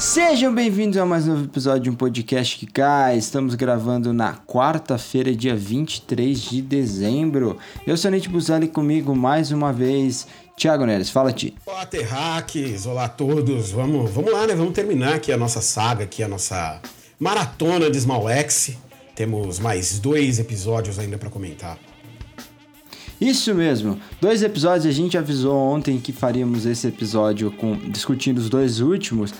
Sejam bem-vindos a mais um novo episódio de um podcast que cai. Estamos gravando na quarta-feira, dia 23 de dezembro. Eu sou Nate Buzelli comigo mais uma vez. Thiago Neres, fala Ti. Olá, terráqueos, olá a todos. Vamos, vamos lá, né? Vamos terminar aqui a nossa saga, aqui a nossa maratona de Small X. Temos mais dois episódios ainda para comentar. Isso mesmo, dois episódios. A gente avisou ontem que faríamos esse episódio com discutindo os dois últimos,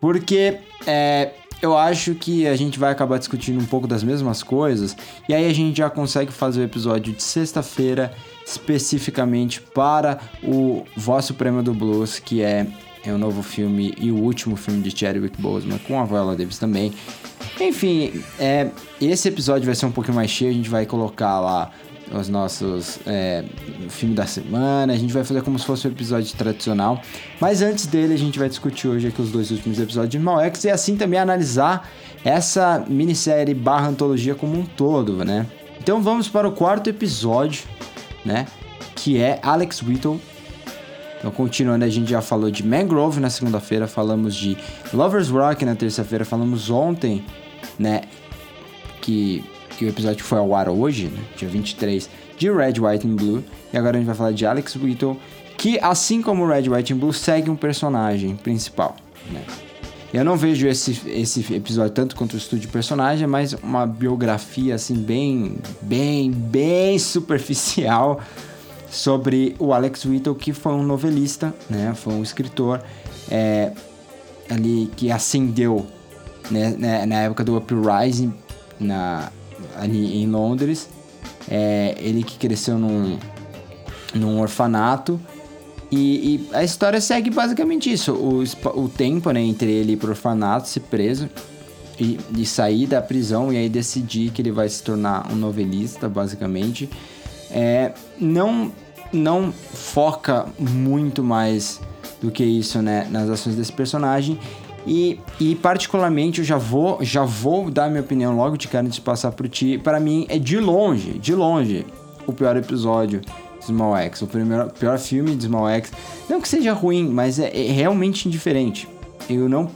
porque é, eu acho que a gente vai acabar discutindo um pouco das mesmas coisas, e aí a gente já consegue fazer o episódio de sexta-feira especificamente para o Vosso Prêmio do Blues, que é, é o novo filme e o último filme de Chadwick Boseman com a Viola Davis também. Enfim, é, esse episódio vai ser um pouquinho mais cheio, a gente vai colocar lá os nossos é, filme da semana, a gente vai fazer como se fosse um episódio tradicional. Mas antes dele, a gente vai discutir hoje aqui os dois últimos episódios de Malx e assim também analisar essa minissérie barra antologia como um todo, né? Então vamos para o quarto episódio, né? Que é Alex Whittle. Então, continuando, a gente já falou de Mangrove na segunda-feira, falamos de Lovers Rock na terça-feira, falamos ontem, né? Que que o episódio foi ao ar hoje, né, dia 23, de Red, White and Blue. E agora a gente vai falar de Alex Whittle, que assim como Red, White and Blue, segue um personagem principal, né? Eu não vejo esse, esse episódio tanto quanto o estudo de personagem, mas uma biografia assim bem, bem, bem superficial sobre o Alex Whittle, que foi um novelista, né? Foi um escritor é, ali que ascendeu né, na época do Uprising na ali em Londres. É, ele que cresceu num, num orfanato. E, e, a história segue basicamente isso: o, o tempo né, entre ele ir pro orfanato, ser preso e, e sair da prisão e aí decidir que ele vai se tornar um novelista, basicamente. É, não, não foca muito mais do que isso né, nas ações desse personagem. E, e particularmente eu já vou, já vou dar minha opinião logo de cara antes de passar pro ti. Para mim é de longe, de longe, o pior episódio de Small X, o primeiro, pior filme de Small X. Não que seja ruim, mas é, é realmente indiferente. Eu não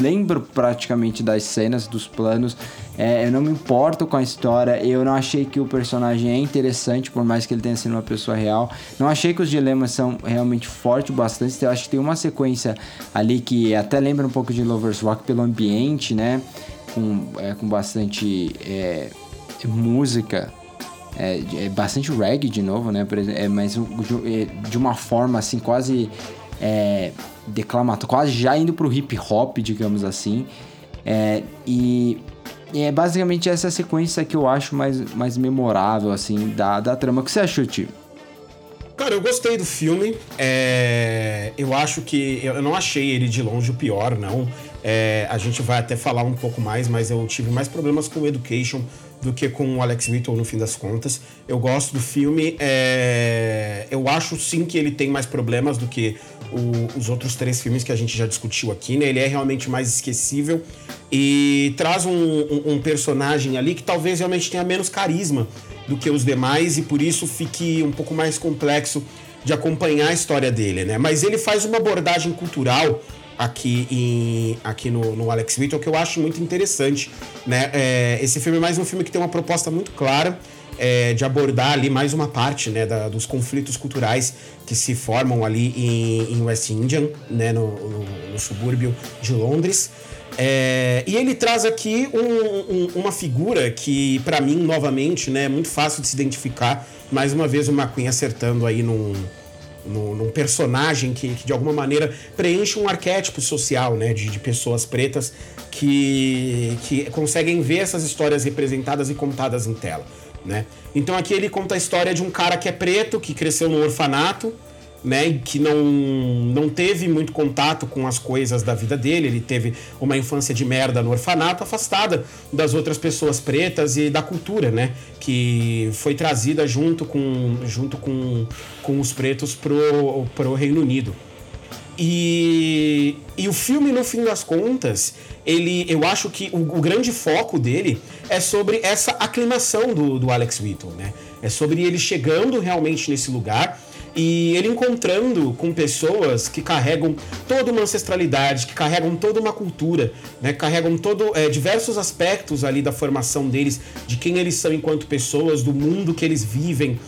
lembro praticamente das cenas, dos planos. É, eu não me importo com a história. Eu não achei que o personagem é interessante, por mais que ele tenha sido uma pessoa real. Não achei que os dilemas são realmente fortes bastante. Eu acho que tem uma sequência ali que até lembra um pouco de Lovers Rock pelo ambiente, né? Com, é, com bastante é, música. É, é, bastante reggae de novo, né? É, mas de, de uma forma assim quase é, declamatório, quase já indo pro hip hop, digamos assim. É, e, e, é basicamente essa sequência que eu acho mais, mais memorável, assim, da, da trama. O que você achou, tio? Cara, eu gostei do filme. É, eu acho que. Eu não achei ele de longe o pior, não. É, a gente vai até falar um pouco mais, mas eu tive mais problemas com o Education do que com o Alex Whittle no fim das contas. Eu gosto do filme. É, eu acho sim que ele tem mais problemas do que o, os outros três filmes que a gente já discutiu aqui, né? Ele é realmente mais esquecível e traz um, um, um personagem ali que talvez realmente tenha menos carisma do que os demais e por isso fique um pouco mais complexo de acompanhar a história dele, né? Mas ele faz uma abordagem cultural aqui, em, aqui no, no Alex Whittle que eu acho muito interessante, né? É, esse filme é mais um filme que tem uma proposta muito clara é, de abordar ali mais uma parte né, da, dos conflitos culturais que se formam ali em, em West Indian, né, no, no, no subúrbio de Londres. É, e ele traz aqui um, um, uma figura que, para mim, novamente, né, é muito fácil de se identificar. Mais uma vez, o McQueen acertando aí num, num, num personagem que, que, de alguma maneira, preenche um arquétipo social né, de, de pessoas pretas que, que conseguem ver essas histórias representadas e contadas em tela. Né? Então aqui ele conta a história de um cara que é preto, que cresceu no orfanato, né, que não, não teve muito contato com as coisas da vida dele, ele teve uma infância de merda no orfanato, afastada das outras pessoas pretas e da cultura, né, que foi trazida junto com, junto com, com os pretos pro, pro Reino Unido. E, e o filme, no fim das contas, ele, eu acho que o, o grande foco dele é sobre essa aclimação do, do Alex Whittle, né? É sobre ele chegando realmente nesse lugar e ele encontrando com pessoas que carregam toda uma ancestralidade, que carregam toda uma cultura, né? carregam todo, é, diversos aspectos ali da formação deles, de quem eles são enquanto pessoas, do mundo que eles vivem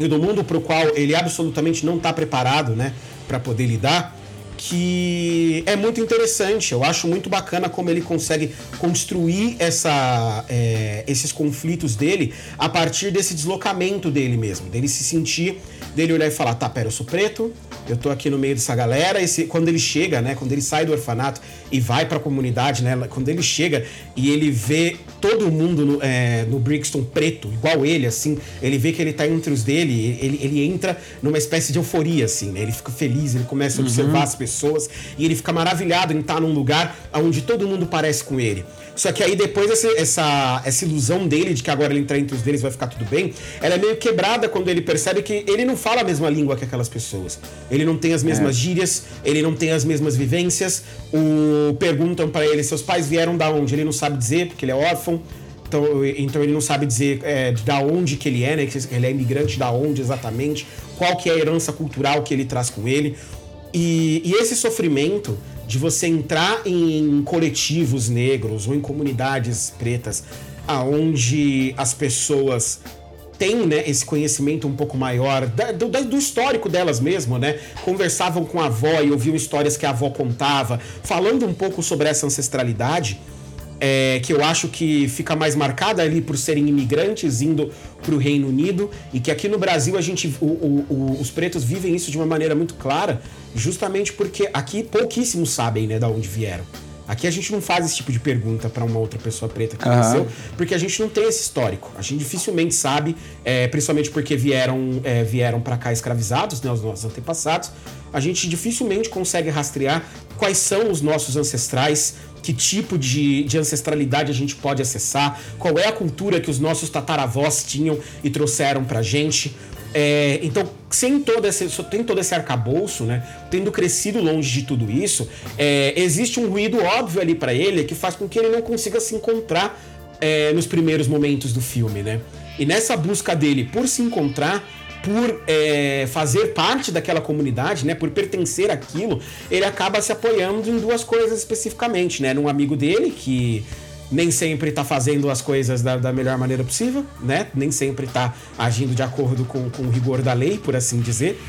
e do mundo para o qual ele absolutamente não está preparado, né? Para poder lidar, que é muito interessante. Eu acho muito bacana como ele consegue construir essa, é, esses conflitos dele a partir desse deslocamento dele mesmo, dele se sentir, dele olhar e falar: tá, pera, eu sou preto, eu tô aqui no meio dessa galera. E se, quando ele chega, né, quando ele sai do orfanato e vai para a comunidade, né, quando ele chega e ele vê todo mundo no, é, no Brixton preto, igual ele, assim, ele vê que ele tá entre os dele, ele, ele entra numa espécie de euforia, assim, né? Ele fica feliz, ele começa a observar as pessoas e ele fica maravilhado em estar num lugar onde todo mundo parece com ele. Só que aí depois essa, essa, essa ilusão dele de que agora ele entrar entre os deles vai ficar tudo bem, ela é meio quebrada quando ele percebe que ele não fala a mesma língua que aquelas pessoas. Ele não tem as mesmas gírias, ele não tem as mesmas vivências. O, perguntam para ele seus pais vieram da onde? Ele não sabe dizer, porque ele é órfão. Então, então ele não sabe dizer é, da onde que ele é, né? Que ele é imigrante da onde exatamente, qual que é a herança cultural que ele traz com ele. E, e esse sofrimento de você entrar em coletivos negros ou em comunidades pretas, aonde as pessoas têm né, esse conhecimento um pouco maior da- do, do histórico delas mesmo, né? Conversavam com a avó e ouviam histórias que a avó contava, falando um pouco sobre essa ancestralidade é, que eu acho que fica mais marcada ali por serem imigrantes indo para o Reino Unido e que aqui no Brasil a gente, o- o- o- os pretos vivem isso de uma maneira muito clara, justamente porque aqui pouquíssimos sabem, né, da onde vieram. Aqui a gente não faz esse tipo de pergunta para uma outra pessoa preta que Aham. nasceu, porque a gente não tem esse histórico. A gente dificilmente sabe, é, principalmente porque vieram, é, vieram para cá escravizados, né, os nossos antepassados. A gente dificilmente consegue rastrear quais são os nossos ancestrais, que tipo de, de ancestralidade a gente pode acessar, qual é a cultura que os nossos tataravós tinham e trouxeram pra gente. É, então, sem todo esse, tem todo esse arcabouço, né? Tendo crescido longe de tudo isso, é, existe um ruído óbvio ali pra ele que faz com que ele não consiga se encontrar é, nos primeiros momentos do filme, né? E nessa busca dele por se encontrar, por é, fazer parte daquela comunidade, né, por pertencer àquilo, ele acaba se apoiando em duas coisas especificamente, né, num amigo dele que nem sempre tá fazendo as coisas da, da melhor maneira possível, né, nem sempre tá agindo de acordo com, com o rigor da lei, por assim dizer,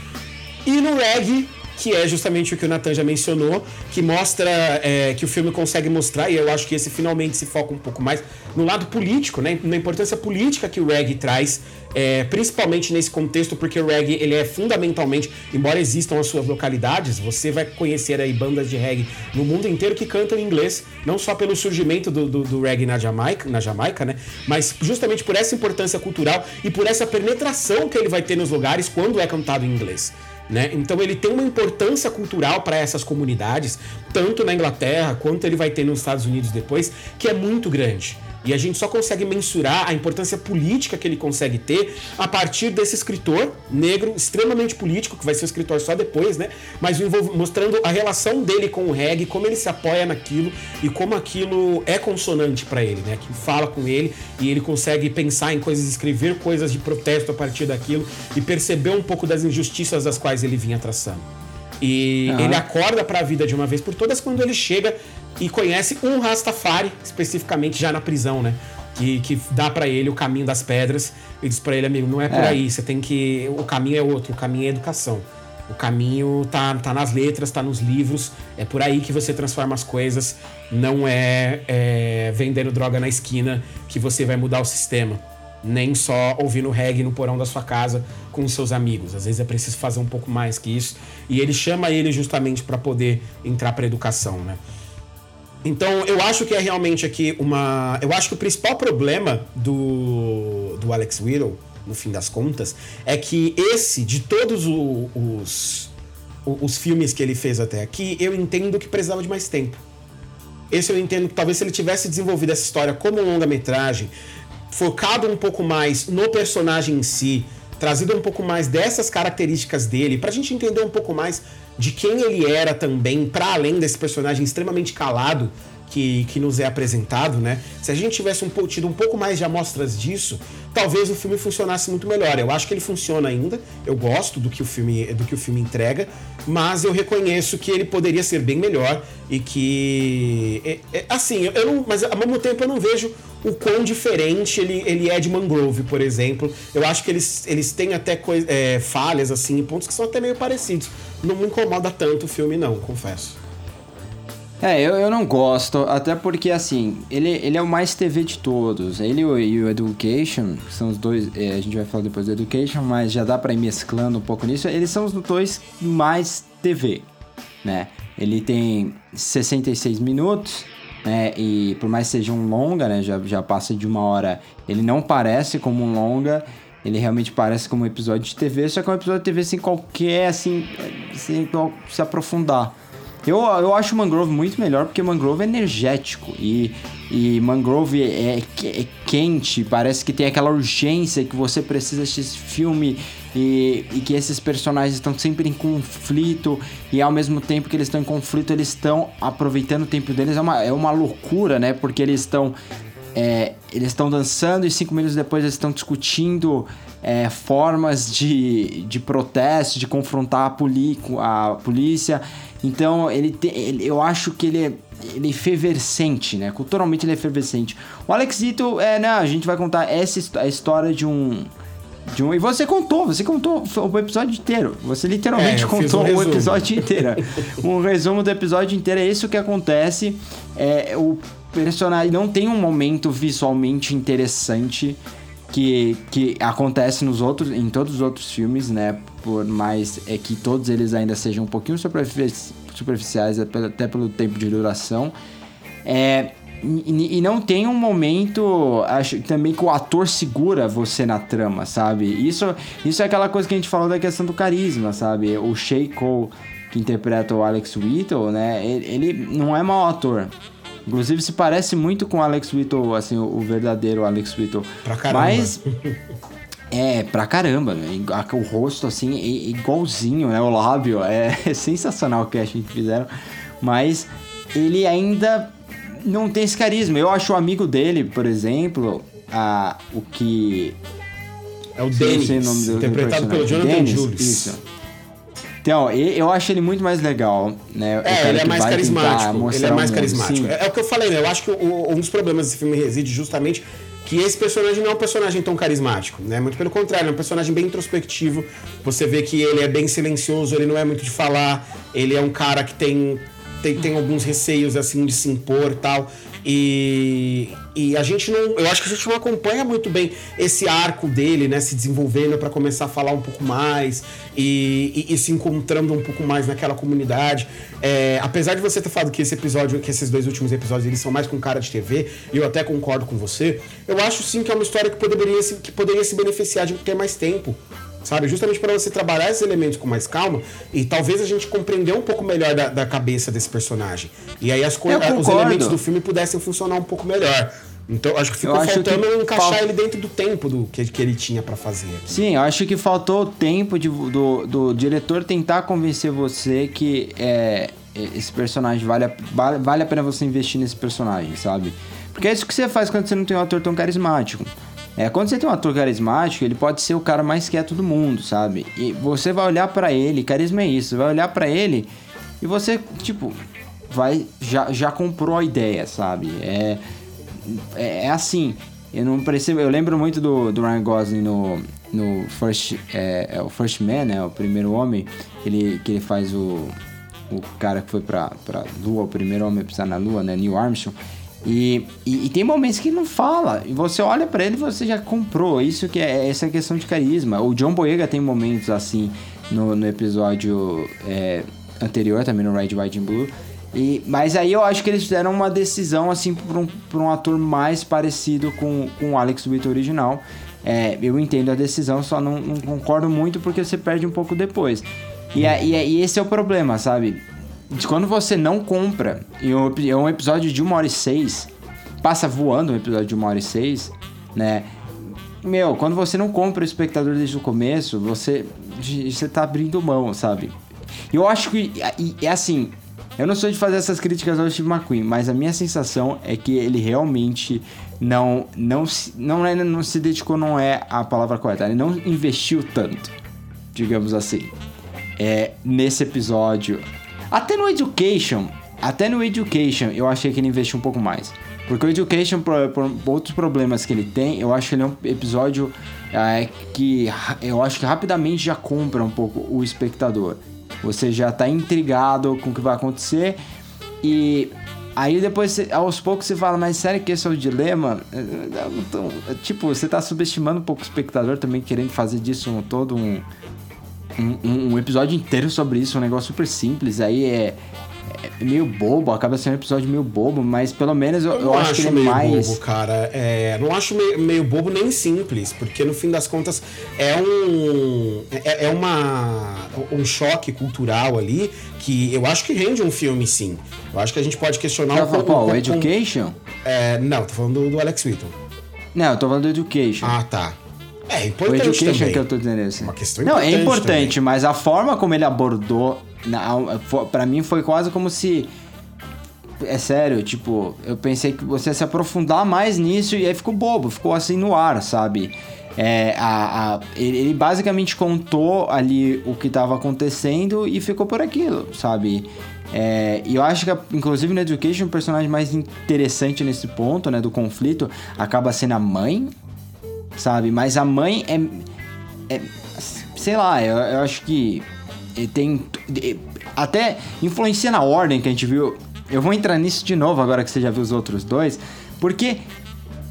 e no reggae, que é justamente o que o Nathan já mencionou, que mostra é, que o filme consegue mostrar, e eu acho que esse finalmente se foca um pouco mais no lado político, né? Na importância política que o reggae traz, é, principalmente nesse contexto, porque o reggae ele é fundamentalmente, embora existam as suas localidades, você vai conhecer aí bandas de reggae no mundo inteiro que cantam em inglês, não só pelo surgimento do, do, do reggae na Jamaica, na Jamaica, né? Mas justamente por essa importância cultural e por essa penetração que ele vai ter nos lugares quando é cantado em inglês. Né? Então ele tem uma importância cultural para essas comunidades, tanto na Inglaterra quanto ele vai ter nos Estados Unidos depois, que é muito grande. E a gente só consegue mensurar a importância política que ele consegue ter a partir desse escritor negro extremamente político, que vai ser o escritor só depois, né? Mas mostrando a relação dele com o reggae, como ele se apoia naquilo e como aquilo é consonante para ele, né? Que fala com ele e ele consegue pensar em coisas, escrever coisas de protesto a partir daquilo e perceber um pouco das injustiças das quais ele vinha traçando. E Aham. ele acorda para a vida de uma vez por todas quando ele chega e conhece um Rastafari, especificamente já na prisão, né? Que, que dá para ele o caminho das pedras e diz para ele, amigo, não é por É. aí, você tem que. O caminho é outro, o caminho é educação. O caminho tá, tá nas letras, tá nos livros, é por aí que você transforma as coisas, não é, é vendendo droga na esquina que você vai mudar o sistema nem só ouvindo reggae no porão da sua casa com os seus amigos. Às vezes é preciso fazer um pouco mais que isso. E ele chama ele justamente para poder entrar para educação, né? Então, eu acho que é realmente aqui uma. Eu acho que o principal problema do, do Alex Whittle no fim das contas, é que esse, de todos o- os, os filmes que ele fez até aqui, eu entendo que precisava de mais tempo. Esse eu entendo que talvez se ele tivesse desenvolvido essa história como longa-metragem, focado um pouco mais no personagem em si, trazido um pouco mais dessas características dele, pra gente entender um pouco mais de quem ele era também, para além desse personagem extremamente calado que, que nos é apresentado, né? Se a gente tivesse um, tido um pouco mais de amostras disso, talvez o filme funcionasse muito melhor. Eu acho que ele funciona ainda, eu gosto do que o filme, do que o filme entrega, mas eu reconheço que ele poderia ser bem melhor e que. é- é- assim, eu não. Mas ao mesmo tempo eu não vejo o quão diferente ele, ele é de Mangrove, por exemplo. Eu acho que eles, eles têm até é, falhas, assim, pontos que são até meio parecidos. Não me incomoda tanto o filme, não, confesso. É, eu, eu não gosto, até porque, assim, ele, ele é o mais TV de todos. Ele e o, Education, que são os dois, é, a gente vai falar depois do Education, mas já dá pra ir mesclando um pouco nisso. Eles são os dois mais TV, né? Ele tem 66 minutos, né? E por mais que seja um longa, né? Já, já passa de uma hora, ele não parece como um longa. Ele realmente parece como um episódio de TV, só que é um episódio de TV sem qualquer, assim, sem se aprofundar. Eu, eu acho Mangrove muito melhor porque Mangrove é energético e, e Mangrove é, que- é quente, parece que tem aquela urgência que você precisa assistir esse filme e, e que esses personagens estão sempre em conflito e ao mesmo tempo que eles estão em conflito, eles estão aproveitando o tempo deles. É uma, é uma loucura, né? Porque eles estão é, eles estão dançando e cinco minutos depois eles estão discutindo é, formas de, de protesto, de confrontar a, a polícia. Então, ele, tem, ele eu acho que ele é, ele é efervescente, né? Culturalmente ele é efervescente. O Alex Zito, é, não, a gente vai contar essa a história de um. De um, e você contou, você contou o episódio inteiro. Você literalmente É, contou um o episódio inteiro. um resumo do episódio inteiro. É isso que acontece. É, o personagem não tem um momento visualmente interessante que, que acontece nos outros, em todos os outros filmes, né? Por mais é que todos eles ainda sejam um pouquinho superfici- superficiais, até pelo- até pelo tempo de duração. É, e, e não tem um momento, acho também que o ator segura você na trama, sabe? Isso, isso é aquela coisa que a gente falou da questão do carisma, sabe? O Shay Cole, que interpreta o Alex Whittle, né? Ele, ele não é mau ator. Inclusive se parece muito com o Alex Whittle, assim, o, o verdadeiro Alex Whittle. Pra caramba. Mas é, pra caramba, né? O rosto, assim, é igualzinho, né? O lábio. É, sensacional o casting que fizeram. Mas ele ainda não tem esse carisma. Eu acho o amigo dele, por exemplo, a, o que. É o Dennis, interpretado pelo. Jonathan Dennis, Jules. Isso. Então, eu acho ele muito mais legal, né? É, ele é mais carismático. Ele é o mais carismático. É, é o que eu falei, né? Eu acho que o- um dos problemas desse filme reside justamente que esse personagem não é um personagem tão carismático, né? Muito pelo contrário, é um personagem bem introspectivo. Você vê que ele é bem silencioso, ele não é muito de falar, ele é um cara que tem tem, tem alguns receios assim de se impor e tal. E, e a gente não. Eu acho que a gente não acompanha muito bem esse arco dele, né? Se desenvolvendo para começar a falar um pouco mais e, e- e se encontrando um pouco mais naquela comunidade. É, apesar de você ter falado que esse episódio, que esses dois últimos episódios, eles são mais com cara de TV, e eu até concordo com você, eu acho sim que é uma história que poderia se, que poderia se beneficiar de ter mais tempo. Sabe? Justamente para você trabalhar esses elementos com mais calma e talvez a gente compreender um pouco melhor da, da cabeça desse personagem. E aí as os elementos do filme pudessem funcionar um pouco melhor. Então acho que ficou Eu faltando que encaixar fal- ele dentro do tempo do que, que ele tinha para fazer. Sim, eu acho que faltou o tempo de- do, do diretor tentar convencer você que é, esse personagem vale a, vale a pena você investir nesse personagem, sabe? Porque é isso que você faz quando você não tem um ator tão carismático. É, quando você tem um ator carismático, ele pode ser o cara mais quieto do mundo, sabe? E você vai olhar pra ele, carisma é isso, você vai olhar pra ele e você, tipo, vai já, já comprou a ideia, sabe? É, é, é assim. Eu não percebo. Eu lembro muito do, do Ryan Gosling no, no First, é, é o First Man, né? O primeiro homem. Ele, que ele faz o, o cara que foi pra, pra Lua, o primeiro homem a pisar na Lua, né? Neil Armstrong. E, e, e tem momentos que ele não fala. E você olha pra ele e você já comprou. Isso que é essa questão de carisma. O John Boyega tem momentos assim no, no episódio é, anterior, também no Red, White and Blue. E, mas aí eu acho que eles fizeram uma decisão assim pra um, um ator mais parecido com, com o Alex Whittle original. é, eu entendo a decisão, só não, não, concordo muito porque você perde um pouco depois. E, é, e, é, e esse é o problema, sabe? De quando você não compra, e é um episódio de uma hora e seis, passa voando um episódio de uma hora e seis, né? Meu, quando você não compra o espectador desde o começo, você, você tá abrindo mão, sabe? Eu acho que, é assim, eu não sou de fazer essas críticas ao Steve McQueen, mas a minha sensação é que ele realmente não não se, não, é, não se dedicou, não é a palavra correta, ele não investiu tanto, digamos assim, é, nesse episódio. Até no Education, até no Education eu achei que ele investiu um pouco mais. Porque o Education, por, por outros problemas que ele tem, eu acho que ele é um episódio é, que eu acho que rapidamente já compra um pouco o espectador. Você já tá intrigado com o que vai acontecer e aí depois, aos poucos, você fala, mas sério que esse é o dilema? Tipo, você tá subestimando um pouco o espectador também, querendo fazer disso um, todo um, um, um episódio inteiro sobre isso, um negócio super simples. Aí é, é meio bobo, acaba sendo um episódio meio bobo, mas pelo menos eu, eu, eu acho, acho, que ele é meio mais. bobo, cara. É, não acho meio, meio, bobo nem simples, porque no fim das contas é um. É, é, uma. um choque cultural ali que eu acho que rende um filme, sim. Eu acho que a gente pode questionar Você um pouco. O Education? É, não, tô falando do, do Alex Whitton. Não, eu tô falando do Education. Ah, tá. É importante. O Education também. que eu tô dizendo assim. Uma questão Não, é importante, também. mas a forma como ele abordou para mim foi quase como se é sério, tipo, eu pensei que você ia se aprofundar mais nisso e aí ficou bobo, ficou assim no ar, sabe? É, a, a, ele basicamente contou ali o que estava acontecendo e ficou por aquilo, sabe? É, e eu acho que, inclusive no Education, o personagem mais interessante nesse ponto, né, do conflito, acaba sendo a mãe, sabe? Mas a mãe é. é sei lá, eu, eu acho que tem. Até influencia na ordem que a gente viu. Eu vou entrar nisso de novo agora que você já viu os outros dois. Porque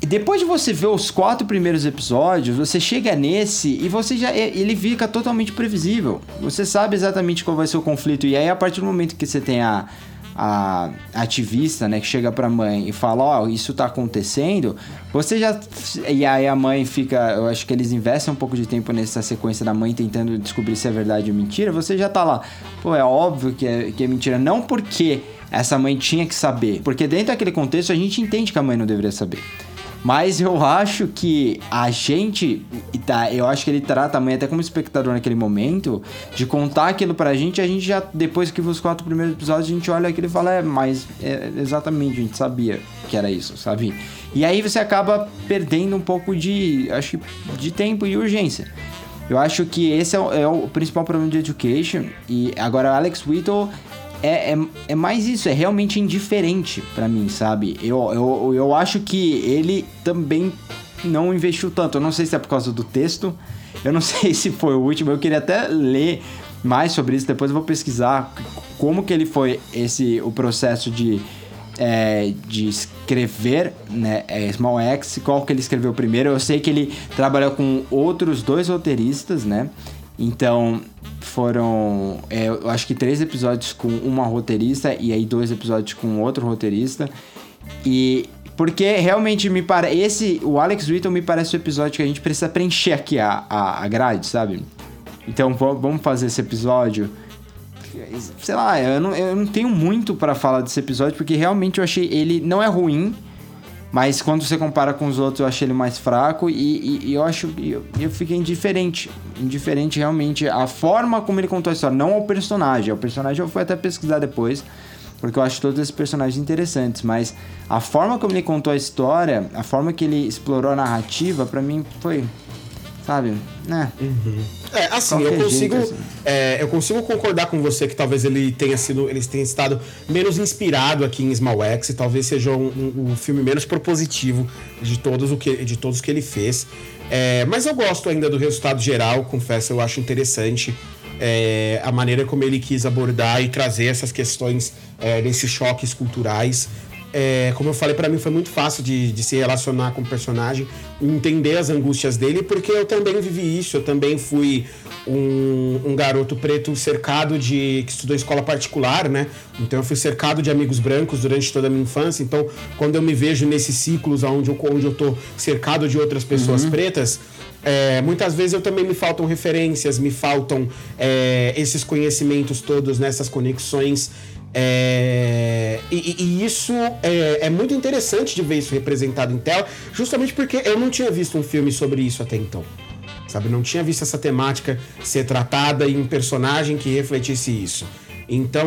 depois de você ver os quatro primeiros episódios, você chega nesse e você já ele fica totalmente previsível. Você sabe exatamente qual vai ser o conflito e aí a partir do momento que você tem a a ativista, né, que chega pra mãe e fala, ó, oh, isso tá acontecendo, você já. E aí a mãe fica. Eu acho que eles investem um pouco de tempo nessa sequência da mãe tentando descobrir se é verdade ou mentira. Você já tá lá. Pô, é óbvio que é, que é mentira. Não porque essa mãe tinha que saber. Porque dentro daquele contexto a gente entende que a mãe não deveria saber. Mas eu acho que a gente, tá, eu acho que ele trata também até como espectador naquele momento, de contar aquilo pra gente, a gente já, depois que os quatro primeiros episódios, a gente olha aquilo e fala, é, mas é, exatamente, a gente sabia que era isso, sabe? E aí você acaba perdendo um pouco de, acho de tempo e urgência. Eu acho que esse é o, é o principal problema de Education, e agora Alex Whittle é, é, é, mais isso, é realmente indiferente para mim, sabe? Eu, eu, eu acho que ele também não investiu tanto. Eu não sei se é por causa do texto, eu não sei se foi o último. Eu queria até ler mais sobre isso, depois eu vou pesquisar como que ele foi esse o processo de, é, de escrever né, é, Small X, qual que ele escreveu primeiro. Eu sei que ele trabalhou com outros dois roteiristas, né? Então, foram, é, eu acho que três episódios com uma roteirista e aí dois episódios com outro roteirista. E porque realmente me parece. Esse, o Alex Whittle me parece o episódio que a gente precisa preencher aqui a, a, a grade, sabe? Então vamos fazer esse episódio. Sei lá, eu não, eu não tenho muito para falar desse episódio porque realmente eu achei ele não é ruim, mas quando você compara com os outros, eu achei ele mais fraco e, e, e eu acho eu, eu fiquei indiferente. Indiferente realmente a forma como ele contou a história, não ao personagem. O personagem eu fui até pesquisar depois, porque eu acho todos esses personagens interessantes, mas a forma como ele contou a história, a forma que ele explorou a narrativa, para mim foi sabe? Né? Uhum. É, assim, eu consigo, jeito, assim. É, eu consigo concordar com você que talvez ele tenha sido, ele tenha estado menos inspirado aqui em Small X, e talvez seja um, um, um, filme menos propositivo de todos o que, de todos que ele fez. É, mas eu gosto ainda do resultado geral, confesso, eu acho interessante é, a maneira como ele quis abordar e trazer essas questões é, desses choques culturais. É, como eu falei, para mim foi muito fácil de, de, se relacionar com o personagem, entender as angústias dele, porque eu também vivi isso. Eu também fui um, um, garoto preto cercado de. que estudou escola particular, né? Então eu fui cercado de amigos brancos durante toda a minha infância. Então, quando eu me vejo nesses ciclos onde eu, onde eu tô cercado de outras pessoas uhum. pretas. É, muitas vezes eu também me faltam referências, me faltam é, esses conhecimentos todos nessas conexões é, e, e, isso é, é, muito interessante de ver isso representado em tela, justamente porque eu não tinha visto um filme sobre isso até então. Sabe, não tinha visto essa temática ser tratada em um personagem que refletisse isso. Então,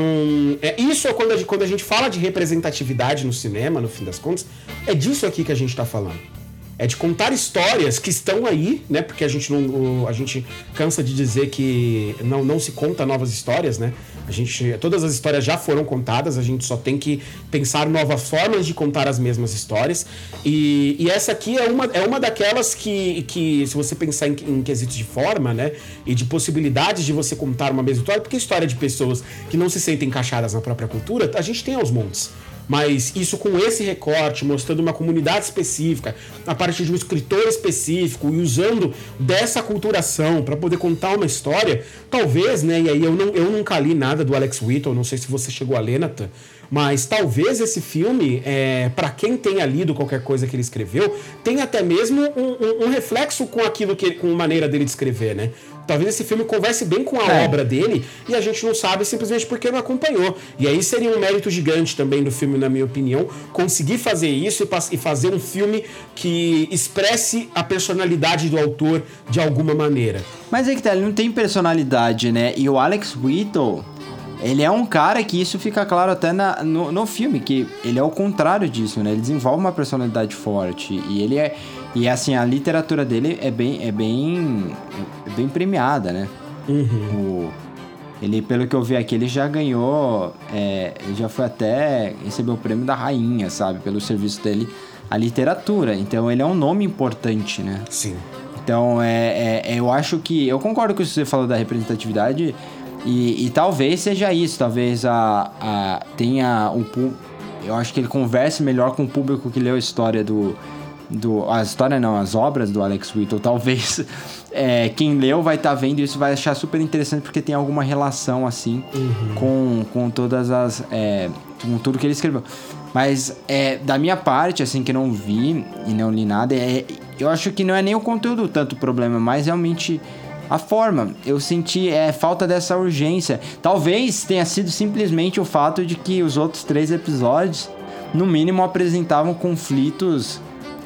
é isso é quando a, quando a gente fala de representatividade no cinema, no fim das contas, é disso aqui que a gente está falando é de contar histórias que estão aí, né? Porque a gente não, a gente cansa de dizer que não, não se conta novas histórias, né? A gente, todas as histórias já foram contadas, a gente só tem que pensar novas formas de contar as mesmas histórias. E, e essa aqui é uma, é uma daquelas que, que se você pensar em, em quesitos de forma, né? E de possibilidades de você contar uma mesma história, porque história de pessoas que não se sentem encaixadas na própria cultura, a gente tem aos montes. Mas isso com esse recorte, mostrando uma comunidade específica, a partir de um escritor específico e usando dessa culturação para poder contar uma história, talvez, né? E aí eu, não, eu nunca li nada do Alex Whittle, não sei se você chegou a ler, Nathan, mas talvez esse filme, é, para quem tenha lido qualquer coisa que ele escreveu, tenha até mesmo um, um, um reflexo com aquilo que com a maneira dele de escrever, né? Talvez esse filme converse bem com a é. obra dele e a gente não sabe simplesmente porque não acompanhou. E aí seria um mérito gigante também do filme, na minha opinião, conseguir fazer isso e, e fazer um filme que expresse a personalidade do autor de alguma maneira. Mas é que tá, ele não tem personalidade, né? E o Alex Whittle ele é um cara que isso fica claro até na, no, no filme, que ele é o contrário disso, né? Ele desenvolve uma personalidade forte e ele é e assim a literatura dele é bem é bem é bem premiada, né? Uhum. O, ele, pelo que eu vi aqui, ele já ganhou, é, ele já foi até recebeu o prêmio da rainha, sabe, pelo serviço dele à literatura. Então ele é um nome importante, né? Sim. Então é, é eu acho que eu concordo com o que você falou da representatividade e, e, talvez seja isso, talvez a, a tenha um eu acho que ele converse melhor com o público que leu a história do do a história não, as obras do Alex Whittle, talvez é, quem leu vai estar tá vendo isso vai achar super interessante porque tem alguma relação assim uhum. com, com todas as é, com tudo que ele escreveu. Mas é, da minha parte, assim, que não vi e não li nada, é, eu acho que não é nem o conteúdo tanto o problema, mas realmente a forma. Eu senti é, falta dessa urgência. Talvez tenha sido simplesmente o fato de que os outros três episódios, no mínimo, apresentavam conflitos.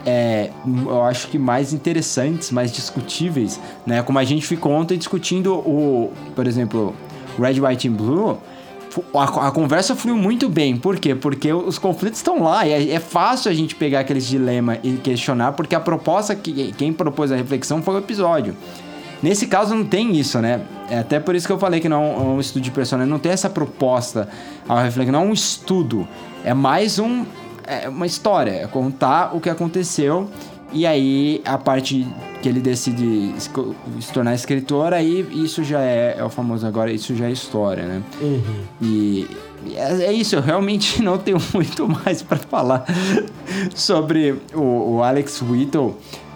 É, eu acho que mais interessantes, mais discutíveis, né? Como a gente ficou ontem discutindo o, por exemplo, Red, White and Blue, a, a, conversa fluiu muito bem. Por quê? Porque os conflitos estão lá. E é, é, fácil a gente pegar aqueles dilemas e questionar, porque a proposta que quem propôs a reflexão foi o episódio. Nesse caso não tem isso, né? É até por isso que eu falei que não é um estudo de personagem, não tem essa proposta ao reflexo, não é um estudo, é mais um é uma história, é contar o que aconteceu e aí a parte que ele decide se tornar escritor, aí isso já é, é o famoso agora, isso já é história, né? Uhum. E é, é, isso, eu realmente não tenho muito mais para falar sobre o, o Alex Whittle.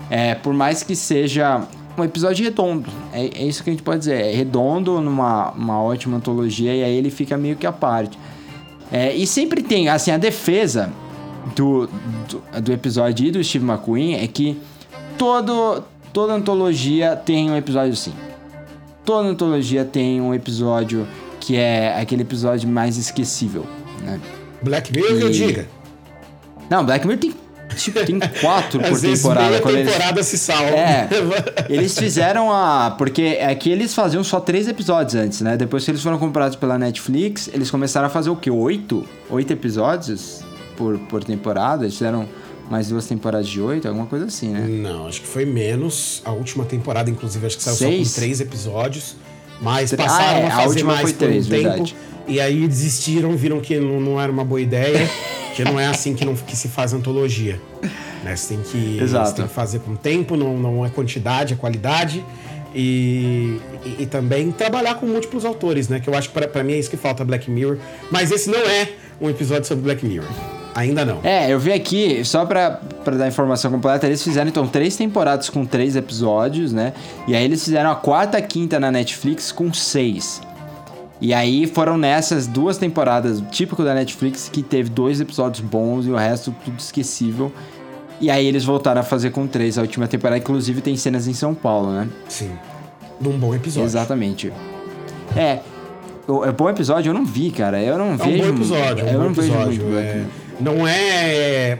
É, por mais que seja um episódio redondo. É, é, isso que a gente pode dizer. É redondo numa uma ótima antologia e aí ele fica meio que à parte. É, e sempre tem, assim, a defesa do, do, do episódio do Steve McQueen é que todo, toda antologia tem um episódio assim. Toda antologia tem um episódio que é aquele episódio mais esquecível, né? Black Mirror e... eu diga. Não, Black Mirror tem Tipo, tem quatro por temporada. Meia temporada eles... se salva. É, eles fizeram a... Porque aqui eles faziam só três episódios antes, né? Depois que eles foram comprados pela Netflix, eles começaram a fazer o quê? Oito? Oito episódios por, por temporada? Eles fizeram mais duas temporadas de oito, alguma coisa assim, né? Não, acho que foi menos. A última temporada, inclusive, acho que saiu Seis? só com três episódios. Mas passaram ah, é, a fazer a mais por três, um tempo. Verdade. E aí desistiram, viram que não, não era uma boa ideia. que não é assim que, não, que se faz antologia. Né? Você, tem que, Exato. tem que fazer com tempo, não, não é quantidade, é qualidade. E, e, e, também trabalhar com múltiplos autores, né? Que eu acho que para mim é isso que falta Black Mirror. Mas esse não é um episódio sobre Black Mirror. Ainda não. É, eu vi aqui, só pra, pra dar informação completa, eles fizeram então três temporadas com três episódios, né? E aí eles fizeram a quarta quinta na Netflix com seis. E aí foram nessas duas temporadas, típico da Netflix, que teve dois episódios bons e o resto tudo esquecível. E aí eles voltaram a fazer com três. A última temporada, inclusive, tem cenas em São Paulo, né? Sim. Num bom episódio. Exatamente. É. É bom episódio? Eu não vi, cara. Eu não É um vejo. bom episódio, é eu um bom não vejo episódio. muito. é. Não é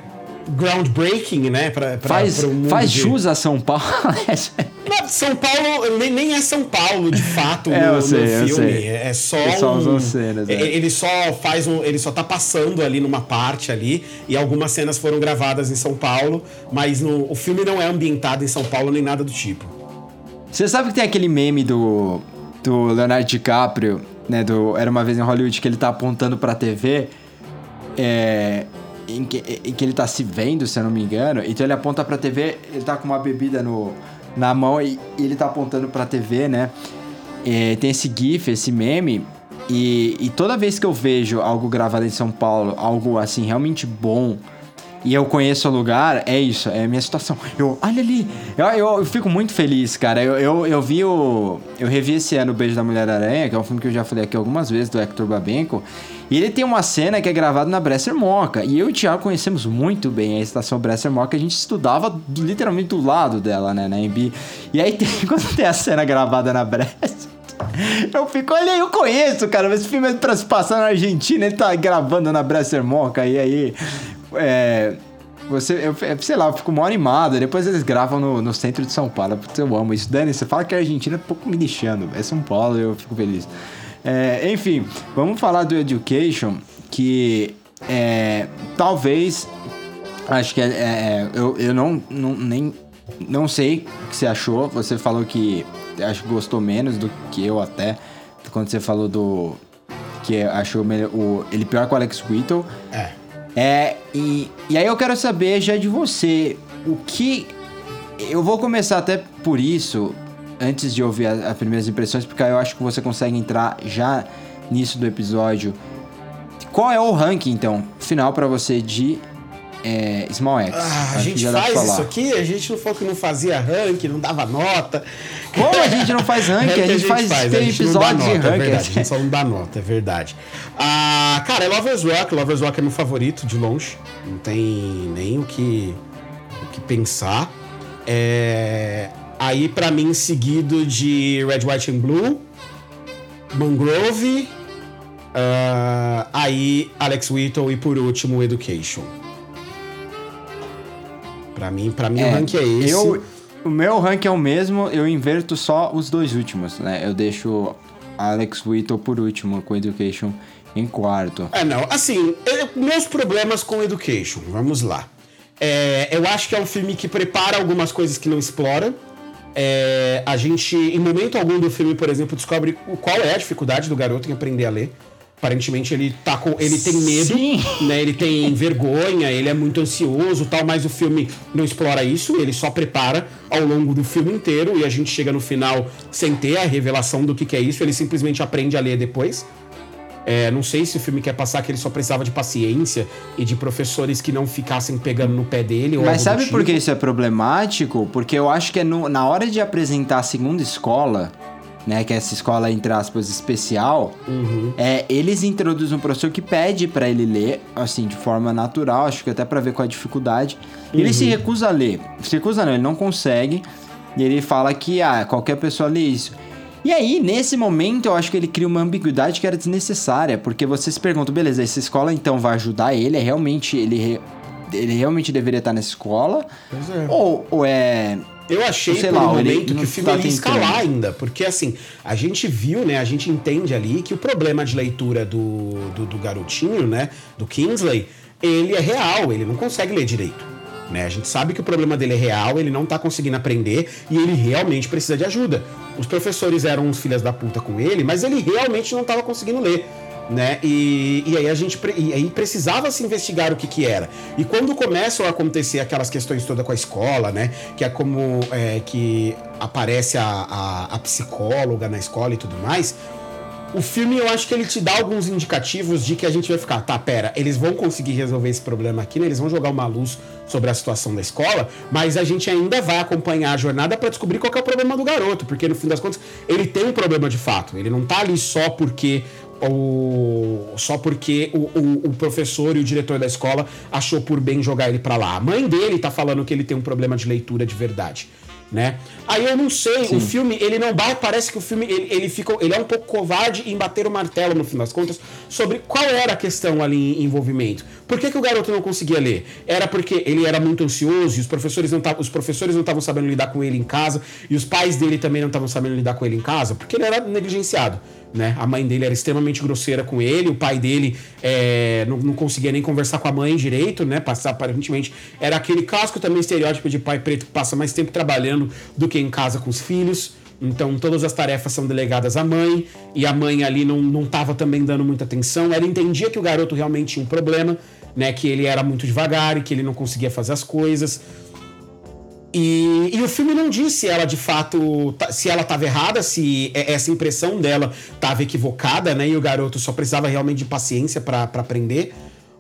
groundbreaking, né? Pra, pra, Faz, um mundo faz de- jus a São Paulo. Não, São Paulo nem, nem é São Paulo, de fato, É, no, sei, no filme. sei. É só Ele só um... cenas, é. é, Ele só faz um... Ele só tá passando ali numa parte ali, e algumas cenas foram gravadas em São Paulo, mas no, o filme não é ambientado em São Paulo nem nada do tipo. Você sabe que tem aquele meme do, do Leonardo DiCaprio, né? Do Era uma vez em Hollywood, que ele tá apontando pra TV. É, em, que, em que ele tá se vendo, se eu não me engano. Então ele aponta pra TV, ele tá com uma bebida no, na mão e, e ele tá apontando pra TV, né? É, tem esse GIF, esse meme. E, e toda vez que eu vejo algo gravado em São Paulo, algo assim realmente bom, e eu conheço o lugar, é isso, é a minha situação. Eu, olha ali, eu, eu, eu fico muito feliz, cara. Eu, eu, eu vi o. Eu revi esse ano o Beijo da Mulher-Aranha, que é um filme que eu já falei aqui algumas vezes, do Hector Babenco. E ele tem uma cena que é gravada na Bresser Moca. E eu e o Thiago conhecemos muito bem a estação Bresser Moca, a gente estudava literalmente do lado dela, né, na MB. E aí tem, quando tem a cena gravada na Bresser. Eu fico, olha aí, eu conheço, cara. Esse filme é pra se passar na Argentina, ele tá gravando na Bresser Moca, e aí. É. Você, eu, sei lá, eu fico mal animado. Depois eles gravam no, no centro de São Paulo. Putz, eu amo isso. Dani, você fala que a Argentina é um pouco me lixando. É São Paulo, eu fico feliz. É, enfim, vamos falar do Education, que é, talvez. Acho que é. é, eu, eu não, não, nem, não sei o que você achou. Você falou que acho que gostou menos do que eu até. Quando você falou do. Que achou melhor, o, ele pior que o Alex Whittle. É. É, e, e aí eu quero saber já de você, o que. Eu vou começar até por isso, antes de ouvir as primeiras impressões, porque eu acho que você consegue entrar já nisso do episódio. Qual é o ranking, então, final pra você de é, Small X? Ah, a gente faz isso aqui, a gente não falou que não fazia ranking, não dava nota. Como a gente não faz ranking? a gente, faz, a tem gente não dá episódios de nota, É verdade, a gente só não dá nota, é verdade. Ah, cara, é Lovers Rock. Lovers Rock é meu favorito, de longe. Não tem nem o que, o que pensar. É, Aí, pra mim, seguido de Red, White and Blue, Mangrove, ah, aí Alex Whittle e, por último, Education. Pra mim, pra mim o ranking é esse. Eu, o meu ranking é o mesmo, eu inverto só os dois últimos, né? Eu deixo Alex Whittle por último, com Education em quarto. É, não. Assim, eu- meus problemas com Education. Vamos lá. É, eu acho que é um filme que prepara algumas coisas que não explora. É, a gente, em momento algum do filme, por exemplo, descobre qual é a dificuldade do garoto em aprender a ler. Aparentemente ele tá com, ele tem medo, Sim. né? Ele tem vergonha, ele é muito ansioso, tal, mas o filme não explora isso, ele só prepara ao longo do filme inteiro e a gente chega no final sem ter a revelação do que, que é isso, ele simplesmente aprende a ler depois. É, não sei se o filme quer passar que ele só precisava de paciência e de professores que não ficassem pegando no pé dele. Ou Mas sabe por que tipo. isso é problemático? Porque eu acho que é no- na hora de apresentar a segunda escola, né? Que é essa escola, entre aspas, especial, Uhum. é, eles introduzem um professor que pede pra ele ler, assim, de forma natural, acho que até pra ver qual é a dificuldade. E ele se Uhum. recusa a ler. Se recusa não, ele não consegue. E ele fala que, ah, qualquer pessoa lê isso. E aí, nesse momento, eu acho que ele cria uma ambiguidade que era desnecessária, porque você se pergunta, beleza, essa escola então vai ajudar ele? É realmente, ele, re- ele realmente deveria estar nessa escola? Pois é. Ou, ou é. Eu achei Sei por lá, um momento que o filme tá ia escalar ainda, porque assim, a gente viu, né, a gente entende ali que o problema de leitura do, do, do garotinho, né, do Kingsley, ele é real, ele não consegue ler direito. Né? A gente sabe que o problema dele é real, ele não tá conseguindo aprender e ele realmente precisa de ajuda. Os professores eram uns filhas da puta com ele, mas ele realmente não tava conseguindo ler. Né? E, e aí a gente e aí precisava se investigar o que que era. E quando começam a acontecer aquelas questões todas com a escola, né? Que é como é, que aparece a, a, a psicóloga na escola e tudo mais. o filme eu acho que ele te dá alguns indicativos de que a gente vai ficar, tá, pera, eles vão conseguir resolver esse problema aqui, né? Eles vão jogar uma luz sobre a situação da escola, mas a gente ainda vai acompanhar a jornada para descobrir qual é o problema do garoto, porque no fim das contas ele tem um problema de fato. Ele não tá ali só porque só porque o, o, o, professor e o diretor da escola achou por bem jogar ele para lá. A mãe dele tá falando que ele tem um problema de leitura de verdade né? Aí eu não sei, Sim. o filme, ele não bate, parece que o filme, ele, ele, fica, ele é um pouco covarde em bater o martelo, no fim das contas, sobre qual era a questão ali em envolvimento. Por que, que o garoto não conseguia ler? Era porque ele era muito ansioso e os professores não os professores não estavam sabendo lidar com ele em casa e os pais dele também não estavam sabendo lidar com ele em casa, porque ele era negligenciado. Né? A mãe dele era extremamente grosseira com ele, o pai dele é, não, não, conseguia nem conversar com a mãe direito, né? Passar, aparentemente, era aquele clássico também estereótipo de pai preto que passa mais tempo trabalhando do que em casa com os filhos. Então todas as tarefas são delegadas à mãe, e a mãe ali não, não tava também dando muita atenção. Ela entendia que o garoto realmente tinha um problema, né? Que ele era muito devagar e que ele não conseguia fazer as coisas. E, e, o filme não diz se ela de fato se ela estava errada, se essa impressão dela estava equivocada, né? E o garoto só precisava realmente de paciência para aprender.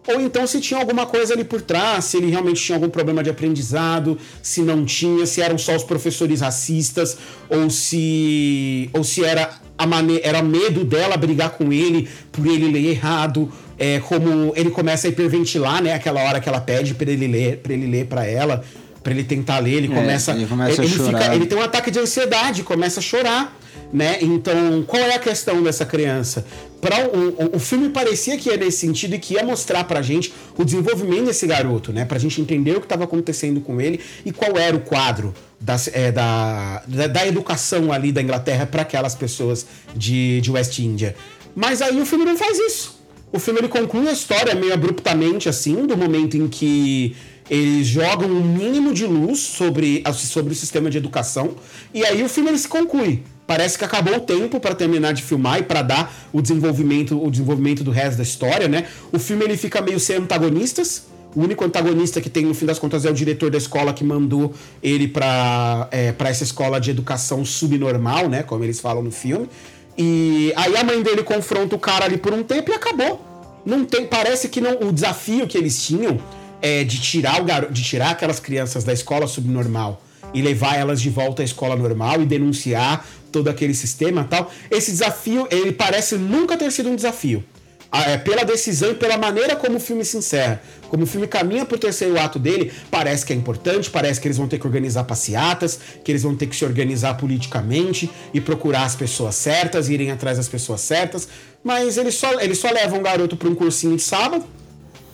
Ou então se tinha alguma coisa ali por trás, se ele realmente tinha algum problema de aprendizado, se não tinha, se eram só os professores racistas, ou se ou se era a maneira, era medo dela brigar com ele por ele ler errado, é, como ele começa a hiperventilar, né? Aquela hora que ela pede para ele ler, para ele ler para ela para ele tentar ler, ele é, começa, ele, começa ele, a chorar. Fica, ele tem um ataque de ansiedade, começa a chorar, né? Então, qual é a questão dessa criança? Para o, o, filme parecia que ia nesse sentido e que ia mostrar pra gente o desenvolvimento desse garoto, né? Pra gente entender o que estava acontecendo com ele e qual era o quadro da, é, da, da, da, educação ali da Inglaterra para aquelas pessoas de, de West India. Mas aí o filme não faz isso. O filme ele conclui a história meio abruptamente, assim, do momento em que eles jogam um mínimo de luz sobre, sobre o sistema de educação e aí o filme ele se conclui. Parece que acabou o tempo para terminar de filmar e para dar o desenvolvimento, o desenvolvimento do resto da história, né? O filme ele fica meio sem antagonistas. O único antagonista que tem, no fim das contas, é o diretor da escola que mandou ele para é, essa escola de educação subnormal, né? Como eles falam no filme. E aí a mãe dele confronta o cara ali por um tempo e acabou. Não tem, parece que não, o desafio que eles tinham é, de tirar o garo, de tirar aquelas crianças da escola subnormal e levar elas de volta à escola normal e denunciar todo aquele sistema tal. Esse desafio, ele parece nunca ter sido um desafio. É, pela decisão e pela maneira como o filme se encerra. Como o filme caminha para o terceiro ato dele, parece que é importante, parece que eles vão ter que organizar passeatas, que eles vão ter que se organizar politicamente e procurar as pessoas certas, irem atrás das pessoas certas. Mas eles só, eles só levam um garoto para um cursinho de sábado,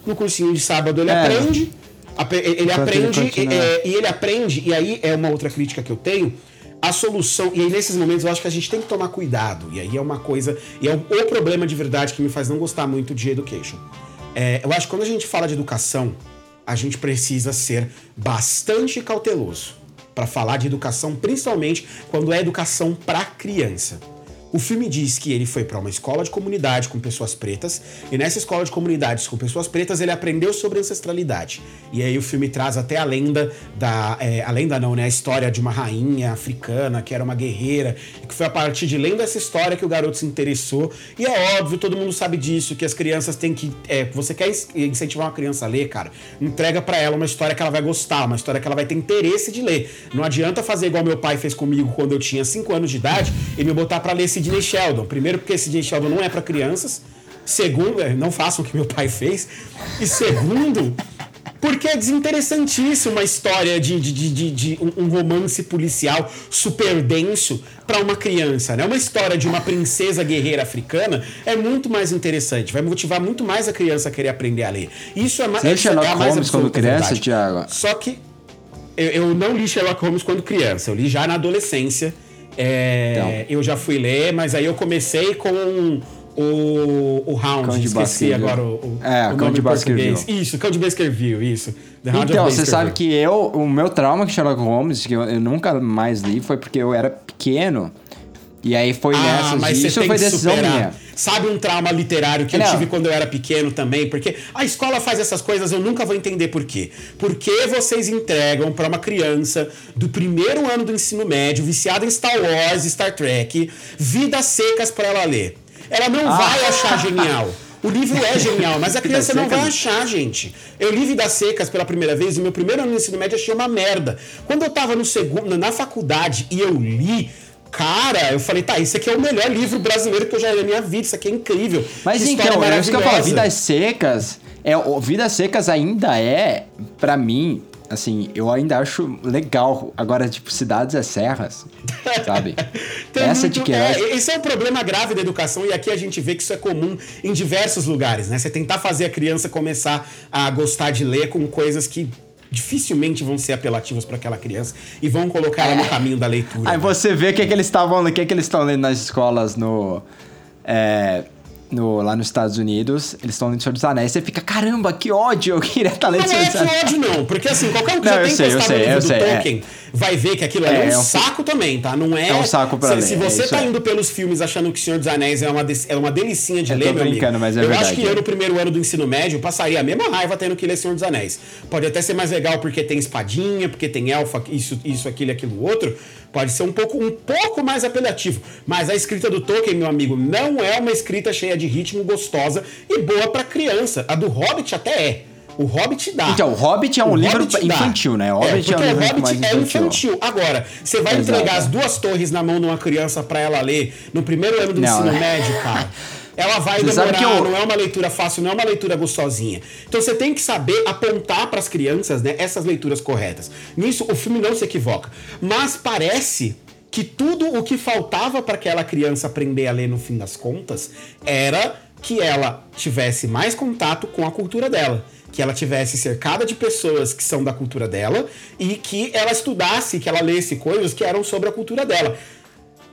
no cursinho de sábado ele é. aprende. Ele aprende é, e ele aprende, e aí é uma outra crítica que eu tenho. A solução, e aí nesses momentos eu acho que a gente tem que tomar cuidado, e aí é uma coisa, e é o, o problema de verdade que me faz não gostar muito de education. É, eu acho que quando a gente fala de educação, a gente precisa ser bastante cauteloso para falar de educação, principalmente quando é educação para criança. O filme diz que ele foi para uma escola de comunidade com pessoas pretas, e nessa escola de comunidades com pessoas pretas ele aprendeu sobre ancestralidade. E aí o filme traz até a lenda da. É, a lenda não, né? A história de uma rainha africana que era uma guerreira, e que foi a partir de lendo essa história que o garoto se interessou. E é óbvio, todo mundo sabe disso, que as crianças têm que. É, você quer incentivar uma criança a ler, cara? Entrega para ela uma história que ela vai gostar, uma história que ela vai ter interesse de ler. Não adianta fazer igual meu pai fez comigo quando eu tinha 5 anos de idade e me botar para ler esse Sidney Sheldon. Primeiro, porque Sidney Sheldon não é para crianças. Segundo, é, não façam o que meu pai fez. E segundo, porque é desinteressantíssimo uma história de, de, de, de, um romance policial super denso para uma criança, né? Uma história de uma princesa guerreira africana é muito mais interessante, vai motivar muito mais a criança a querer aprender a ler. Isso é, Você isso é a mais Holmes quando criança, Thiago? Só que eu, eu não li Sherlock Holmes quando criança, eu li já na adolescência. É, então. Eu já fui ler, mas aí eu comecei com o, o Round, Cão de esqueci agora o, o, é, o Cão de Baskerville. Isso, Cão de Baskerville, isso. então, você sabe que eu, o meu trauma com Sherlock Holmes, que eu, eu, nunca mais li, foi porque eu era pequeno. E aí foi ah, nessas. Mas isso foi decisão superar. minha. Sabe um trauma literário que Não. eu tive quando eu era pequeno também? Porque a escola faz essas coisas, eu nunca vou entender por quê. Por que vocês entregam para uma criança do primeiro ano do ensino médio, viciada em Star Wars, Star Trek, vidas secas para ela ler? ela não Ah. vai achar genial. O livro é genial, mas a criança não vai achar, gente. Eu li Vidas Secas pela primeira vez, e meu primeiro ano no ensino médio achei uma merda. Quando eu tava no segundo, na faculdade e eu li, cara, eu falei, tá, isso aqui é o melhor livro brasileiro que eu já li na minha vida, isso aqui é incrível. Mas Que então, é isso que eu falo. Vidas Secas, é, Vidas Secas ainda é, pra mim, assim, eu ainda acho legal. Agora, tipo, cidades é serras, sabe? Essa muito- de Queiroz. é, esse é um problema grave da educação e aqui a gente vê que isso é comum em diversos lugares, né? Você tentar fazer a criança começar a gostar de ler com coisas que dificilmente vão ser apelativas para aquela criança e vão colocar ela no caminho da leitura. É. Aí você vê o que, que eles estavam, o que, que eles estão lendo nas escolas no, é, no lá nos Estados Unidos. Eles estão lendo Senhor dos Anéis. Você fica, caramba, que ódio! Eu queria estar lendo Não Senhor é dos Anéis. ódio, não, porque assim, qualquer um que Não, já eu tem sei, eu sei, no eu sei, é. Tolkien vai ver que aquilo É, é, é um um saco também, tá? Não é. É um saco pra se, ler, Se é você tá aí. indo pelos filmes achando que Senhor dos Anéis é uma, de- é uma delicinha de Eu ler, tô brincando, mas é eu verdade, acho que é. eu, no primeiro ano do ensino médio, passaria a mesma raiva tendo que ler Senhor dos Anéis. Pode até ser mais legal porque tem espadinha, porque tem elfa, isso, isso, aquilo e aquilo outro. Pode ser um pouco, um pouco mais apelativo. Mas a escrita do Tolkien, meu amigo, não é uma escrita cheia de ritmo, gostosa e boa pra criança. A do Hobbit até é. O Hobbit dá. Então, o Hobbit é um O livro Hobbit dá. infantil, né? O Hobbit é, porque um livro o Hobbit mais é infantil. infantil. Agora, você vai Exato. entregar as duas torres na mão de uma criança pra ela ler no primeiro ano do Não, ensino né? médio, cara. Ela vai Você demorar, eu- não é uma leitura fácil, não é uma leitura gostosinha. Então você tem que saber apontar pras crianças, né, essas leituras corretas. Nisso o filme não se equivoca, mas parece que tudo o que faltava para aquela criança aprender a ler no fim das contas era que ela tivesse mais contato com a cultura dela, que ela tivesse cercada de pessoas que são da cultura dela e que ela estudasse, que ela lesse coisas que eram sobre a cultura dela.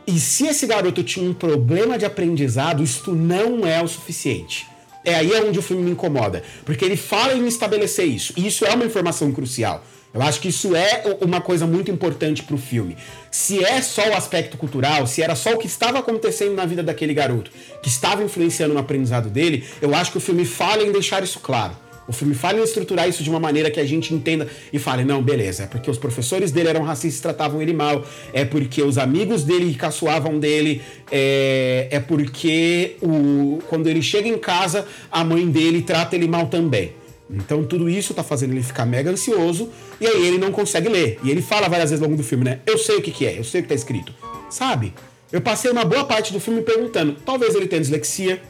E se esse garoto tinha um problema de aprendizado, isto não é o suficiente. É aí onde o filme me incomoda. Porque ele fala em estabelecer isso. E isso é uma informação crucial. Eu acho que isso é uma coisa muito importante pro filme. Se é só o aspecto cultural, se era só o que estava acontecendo na vida daquele garoto, que estava influenciando no aprendizado dele, eu acho que o filme falha em deixar isso claro. O filme falha em estruturar isso de uma maneira que a gente entenda e fale, não, beleza, é porque os professores dele eram racistas e tratavam ele mal, é porque os amigos dele caçoavam dele, é, é porque o, quando ele chega em casa, a mãe dele trata ele mal também. Então tudo isso tá fazendo ele ficar mega ansioso e aí ele não consegue ler. E ele fala várias vezes ao longo do filme, né? Eu sei o que, que é, eu sei o que tá escrito. Sabe? Eu passei uma boa parte do filme perguntando, talvez ele tenha dislexia,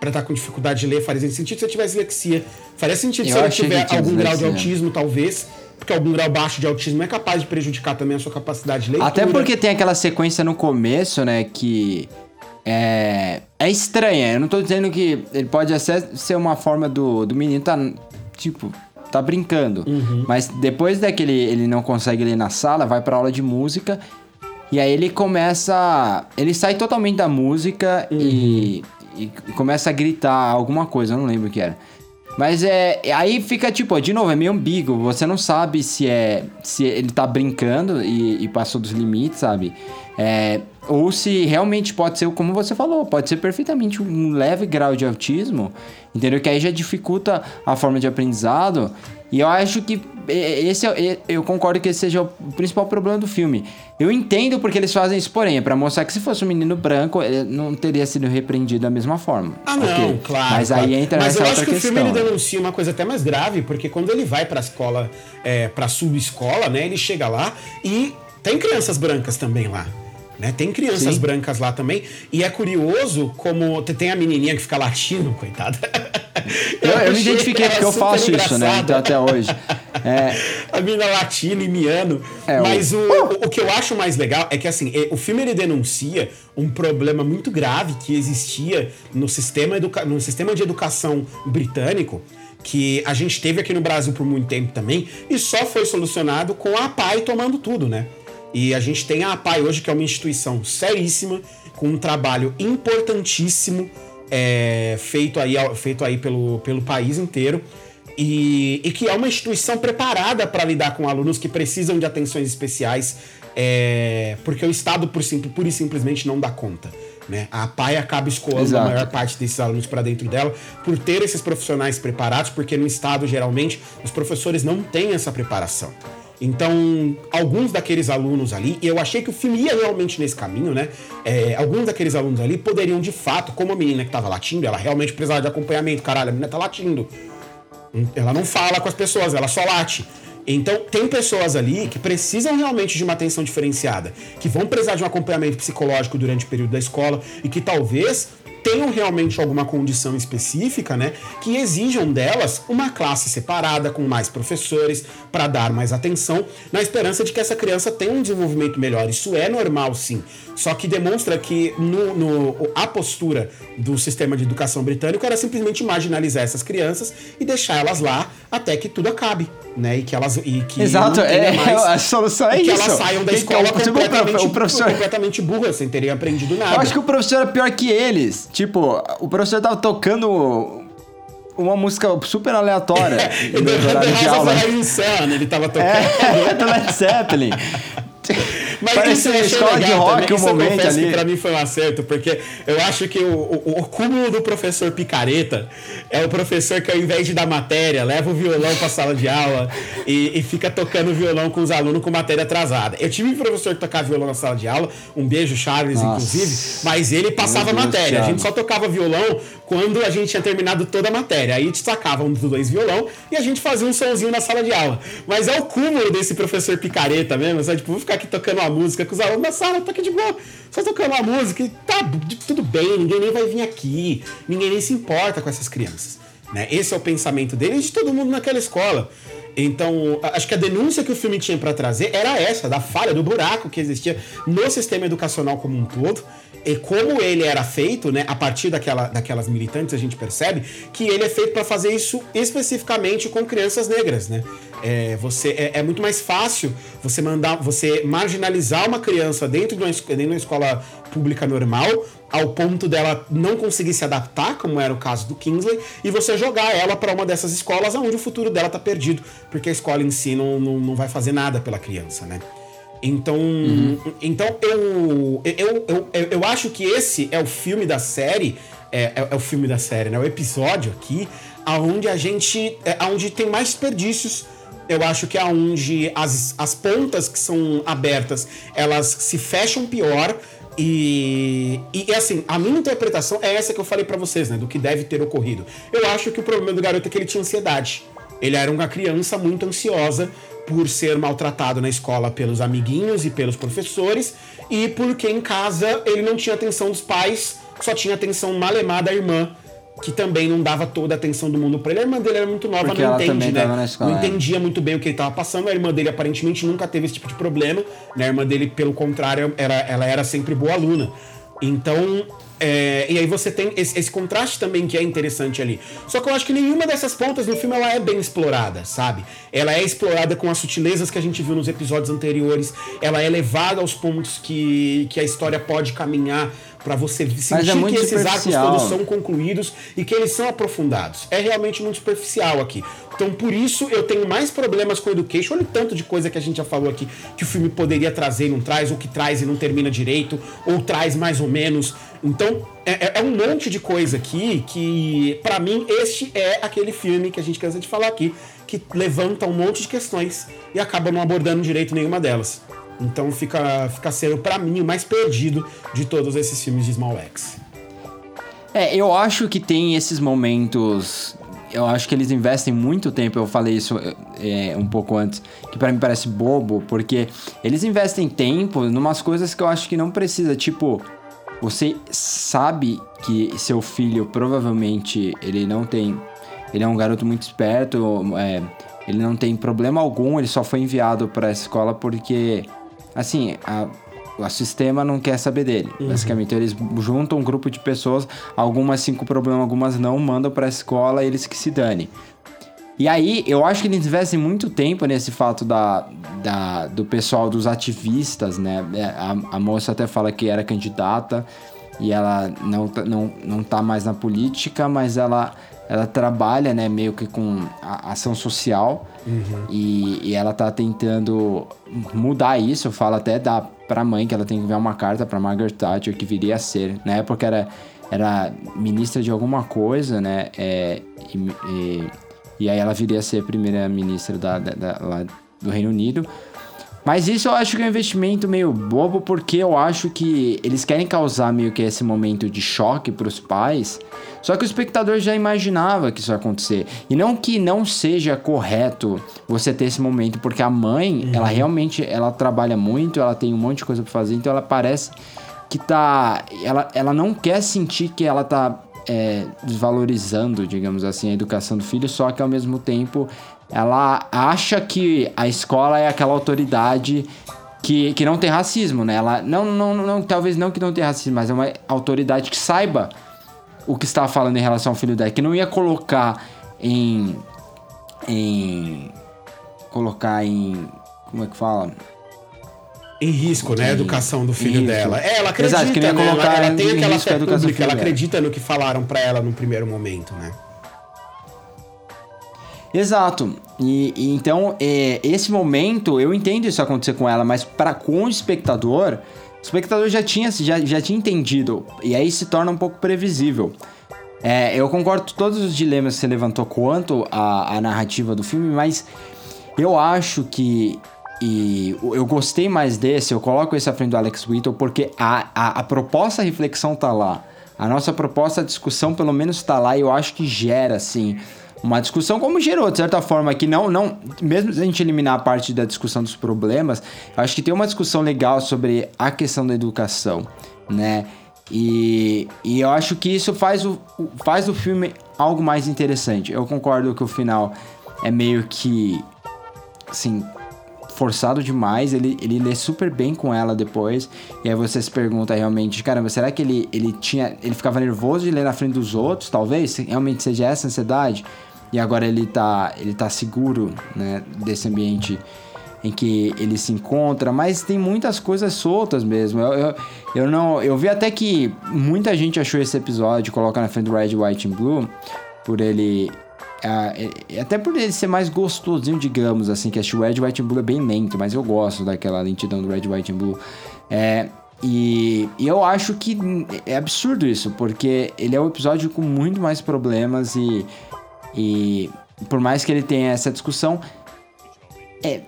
pra estar com dificuldade de ler, faria sentido se eu tivesse dislexia. Faria sentido Eu se que tiver algum grau de dislexia. autismo, talvez. Porque algum grau baixo de autismo é capaz de prejudicar também a sua capacidade de leitura. Até porque tem aquela sequência no começo, né, que é, é estranha. Eu não tô dizendo que ele pode até ser uma forma do, do menino tá, tipo, tá brincando. Uhum. Mas depois daquele ele não consegue ler na sala, vai pra aula de música. E aí ele começa. Ele sai totalmente da música e, e começa a gritar alguma coisa, eu não lembro o que era. Mas é. Aí fica tipo, de novo, é meio ambíguo. Você não sabe se é. Se ele tá brincando e, e passou dos limites, sabe? É, ou se realmente pode ser, como você falou, pode ser perfeitamente um leve grau de autismo, entendeu? Que aí já dificulta a forma de aprendizado. E eu acho que é, esse é- é- eu concordo que esse seja o principal problema do filme. Eu entendo porque eles fazem isso, porém, é pra mostrar que se fosse um menino branco, ele não teria sido repreendido da mesma forma. Ah, não, Ok. claro. Mas claro. aí entra Mas nessa eu outra acho que questão. o filme ele denuncia uma coisa até mais grave, porque quando ele vai pra escola, é, pra subescola, né? Ele chega lá e tem crianças brancas também lá. Né? Tem crianças Sim. brancas lá também. E é curioso como te- tem a menininha que fica latindo, coitada. Eu, eu me achei identifiquei porque eu faço isso, né? Então até hoje. É, a mina latina e miano. É, Mas o, o, o que eu acho mais legal é que assim, eh, o filme ele denuncia um problema muito grave que existia no sistema, educa no sistema de educação britânico. Que a gente teve aqui no Brasil por muito tempo também, e só foi solucionado com a APAI tomando tudo, né? E a gente tem a APAI hoje, que é uma instituição seríssima, com um trabalho importantíssimo é, feito aí, feito aí pelo, pelo país inteiro. E, e que é uma instituição preparada para lidar com alunos que precisam de atenções especiais, é, porque o Estado, por, pura e simplesmente, não dá conta. Né? A PAI acaba escoando Exato. a maior parte desses alunos para dentro dela por ter esses profissionais preparados, porque no Estado, geralmente, os professores não têm essa preparação. Então, alguns daqueles alunos ali, e eu achei que o filme ia realmente nesse caminho, né? É, alguns daqueles alunos ali poderiam, de fato, como a menina que tava latindo, ela realmente precisava de acompanhamento. Caralho, a menina tá latindo. Ela não fala com as pessoas, ela só late. Então, tem pessoas ali que precisam realmente de uma atenção diferenciada, que vão precisar de um acompanhamento psicológico durante o período da escola e que talvez tenham realmente alguma condição específica, né, que exijam delas uma classe separada com mais professores para dar mais atenção, na esperança de que essa criança tenha um desenvolvimento melhor. Isso é normal, sim. Só que demonstra que no, no, a postura do sistema de educação britânico era simplesmente marginalizar essas crianças e deixar elas lá até que tudo acabe, né? E que elas e que Exato, é, mais, a solução é e que isso. elas saiam da Que- escola que completamente, o professor- completamente burras, sem terem aprendido nada. Eu acho que o professor é pior que eles. Tipo, o professor tava tocando uma música super aleatória no horário de aula. Sun, ele tava tocando. É, do Led Zeppelin. Mas Parecia isso escola de legal rock também. um momento ali. que pra mim foi um acerto, porque eu acho que o, o, o cúmulo do professor picareta é o professor que ao invés de dar matéria, leva o violão pra sala de aula e, e fica tocando violão com os alunos com matéria atrasada. Eu tive um professor que tocava violão na sala de aula, um beijo, Charles, Nossa. inclusive, mas ele passava Deus, matéria. A gente só tocava violão quando a gente tinha terminado toda a matéria. Aí destacava um dos dois violão e a gente fazia um sonzinho na sala de aula. Mas é o cúmulo desse professor picareta mesmo, sabe? Tipo, vou ficar aqui tocando uma música com os alunos na sala, tô aqui de boa, só tocando uma música e tá tudo bem, ninguém nem vai vir aqui, ninguém nem se importa com essas crianças. Né? Esse é o pensamento dele e de todo mundo naquela escola. Então, acho que a denúncia que o filme tinha pra trazer era essa, da falha, do buraco que existia no sistema educacional como um todo. E como ele era feito, né, a partir daquela, daquelas militantes, a gente percebe que ele é feito para fazer isso especificamente com crianças negras, né? É, você, é, é muito mais fácil você mandar, você marginalizar uma criança dentro de uma, dentro de uma escola pública normal, ao ponto dela não conseguir se adaptar, como era o caso do Kingsley, e você jogar ela para uma dessas escolas onde o futuro dela tá perdido, porque a escola em si não, não, não vai fazer nada pela criança, né? Então, então eu, eu, eu, eu, eu acho que esse é o filme da série, é, é, é o filme da série, né? O episódio aqui, aonde a gente, é, aonde tem mais desperdícios. Eu acho que é aonde as, as pontas que são abertas, elas se fecham pior. E, e, assim, a minha interpretação é essa que eu falei pra vocês, né? Do que deve ter ocorrido. Eu acho que o problema do garoto é que ele tinha ansiedade. Ele era uma criança muito ansiosa por ser maltratado na escola pelos amiguinhos e pelos professores, e porque em casa ele não tinha atenção dos pais, só tinha atenção malemar da irmã, que também não dava toda a atenção do mundo pra ele. A irmã dele era muito nova, Porque não entende, né? escola, não é. entendia muito bem o que ele tava passando. A irmã dele aparentemente nunca teve esse tipo de problema, né? A irmã dele, pelo contrário, era, ela era sempre boa aluna. Então, é, e aí você tem esse, esse contraste também que é interessante ali. Só que eu acho que nenhuma dessas pontas no filme ela é bem explorada, sabe? Ela é explorada com as sutilezas que a gente viu nos episódios anteriores. Ela é levada aos pontos que, que a história pode caminhar pra você sentir é que esses arcos todos são concluídos e que eles são aprofundados. É realmente muito superficial aqui. Então, por isso, eu tenho mais problemas com Education. Olha o tanto de coisa que a gente já falou aqui que o filme poderia trazer e não traz, ou que traz e não termina direito, ou traz mais ou menos. Então, é, é- é um monte de coisa aqui que, pra mim, este é aquele filme que a gente cansa de falar aqui, que levanta um monte de questões e acaba não abordando direito nenhuma delas. Então fica, fica sendo, pra mim, o mais perdido de todos esses filmes de Small X. É, eu acho que tem esses momentos. Eu acho que eles investem muito tempo. Eu falei isso é, um pouco antes, que pra mim parece bobo, porque eles investem tempo numas coisas que eu acho que não precisa. Tipo, você sabe que seu filho provavelmente ele não tem. Ele é um garoto muito esperto, é, ele não tem problema algum, ele só foi enviado pra escola porque, assim, a, o sistema não quer saber dele. Basicamente, eles juntam um grupo de pessoas, algumas com problema, algumas não, mandam pra escola e eles que se dane. E aí, eu acho que eles investem muito tempo nesse fato da, da- do pessoal, dos ativistas, né? É, A, a moça até fala que era candidata e ela não, tá- não, não tá mais na política, mas ela, ela trabalha, né, meio que com a- ação social e, e ela tá tentando mudar isso. Fala até da, pra mãe que ela tem que enviar uma carta pra Margaret Thatcher, que viria a ser. Na época era, era ministra de alguma coisa, né? É, e, e- e aí ela viria a ser primeira ministra da, da- da- do Reino Unido. Mas isso eu acho que é um investimento meio bobo, porque eu acho que eles querem causar meio que esse momento de choque para os pais. Só que o espectador já imaginava que isso ia acontecer. E não que não seja correto você ter esse momento, porque a mãe, ela realmente ela trabalha muito, ela tem um monte de coisa para fazer, então ela parece que tá. Ela, ela não quer sentir que ela tá é, desvalorizando, digamos assim, a educação do filho, só que ao mesmo tempo ela acha que a escola é aquela autoridade que, que não tem racismo, né? Ela não, não, não, talvez não que não tenha racismo, mas é uma autoridade que saiba o que está falando em relação ao filho dela, que não ia colocar em em colocar em como é que fala? Em risco, né? A educação do filho Isso. dela. É, ela acredita, Exato, né? Ela- colocar ela tem em aquela fé pública, ela acredita no que falaram pra ela no primeiro momento, né? Exato. E, e então, é, esse momento, eu entendo isso acontecer com ela, mas para com o espectador, o espectador já tinha, já, já tinha entendido. E aí se torna um pouco previsível. É, eu concordo com todos os dilemas que você levantou quanto à, à narrativa do filme, mas eu acho que. E eu gostei mais desse, eu coloco esse à frente do Alex Whittle, porque a, a, a proposta a reflexão tá lá. A nossa proposta, a discussão, pelo menos, tá lá e eu acho que gera, assim, uma discussão como gerou, de certa forma, que não, não, mesmo se a gente eliminar a parte da discussão dos problemas, eu acho que tem uma discussão legal sobre a questão da educação, né? E, e eu acho que isso faz o, faz o filme algo mais interessante. Eu concordo que o final é meio que, assim, forçado demais, ele, ele lê super bem com ela depois, e aí você se pergunta realmente, caramba, será que ele, ele tinha. ele ficava nervoso de ler na frente dos outros, talvez? Realmente seja essa ansiedade? E agora ele tá, ele tá seguro, né, desse ambiente em que ele se encontra, mas tem muitas coisas soltas mesmo. Eu, eu, eu não. Eu vi até que muita gente achou esse episódio, coloca na frente do Red, White and Blue, por ele. Ah, é- até por ele ser mais gostosinho, digamos assim, que o Red, White and Blue é bem lento, mas eu gosto daquela lentidão do Red, White and Blue. É, e, e eu acho que é absurdo isso, porque ele é um episódio com muito mais problemas e, e por mais que ele tenha essa discussão, é,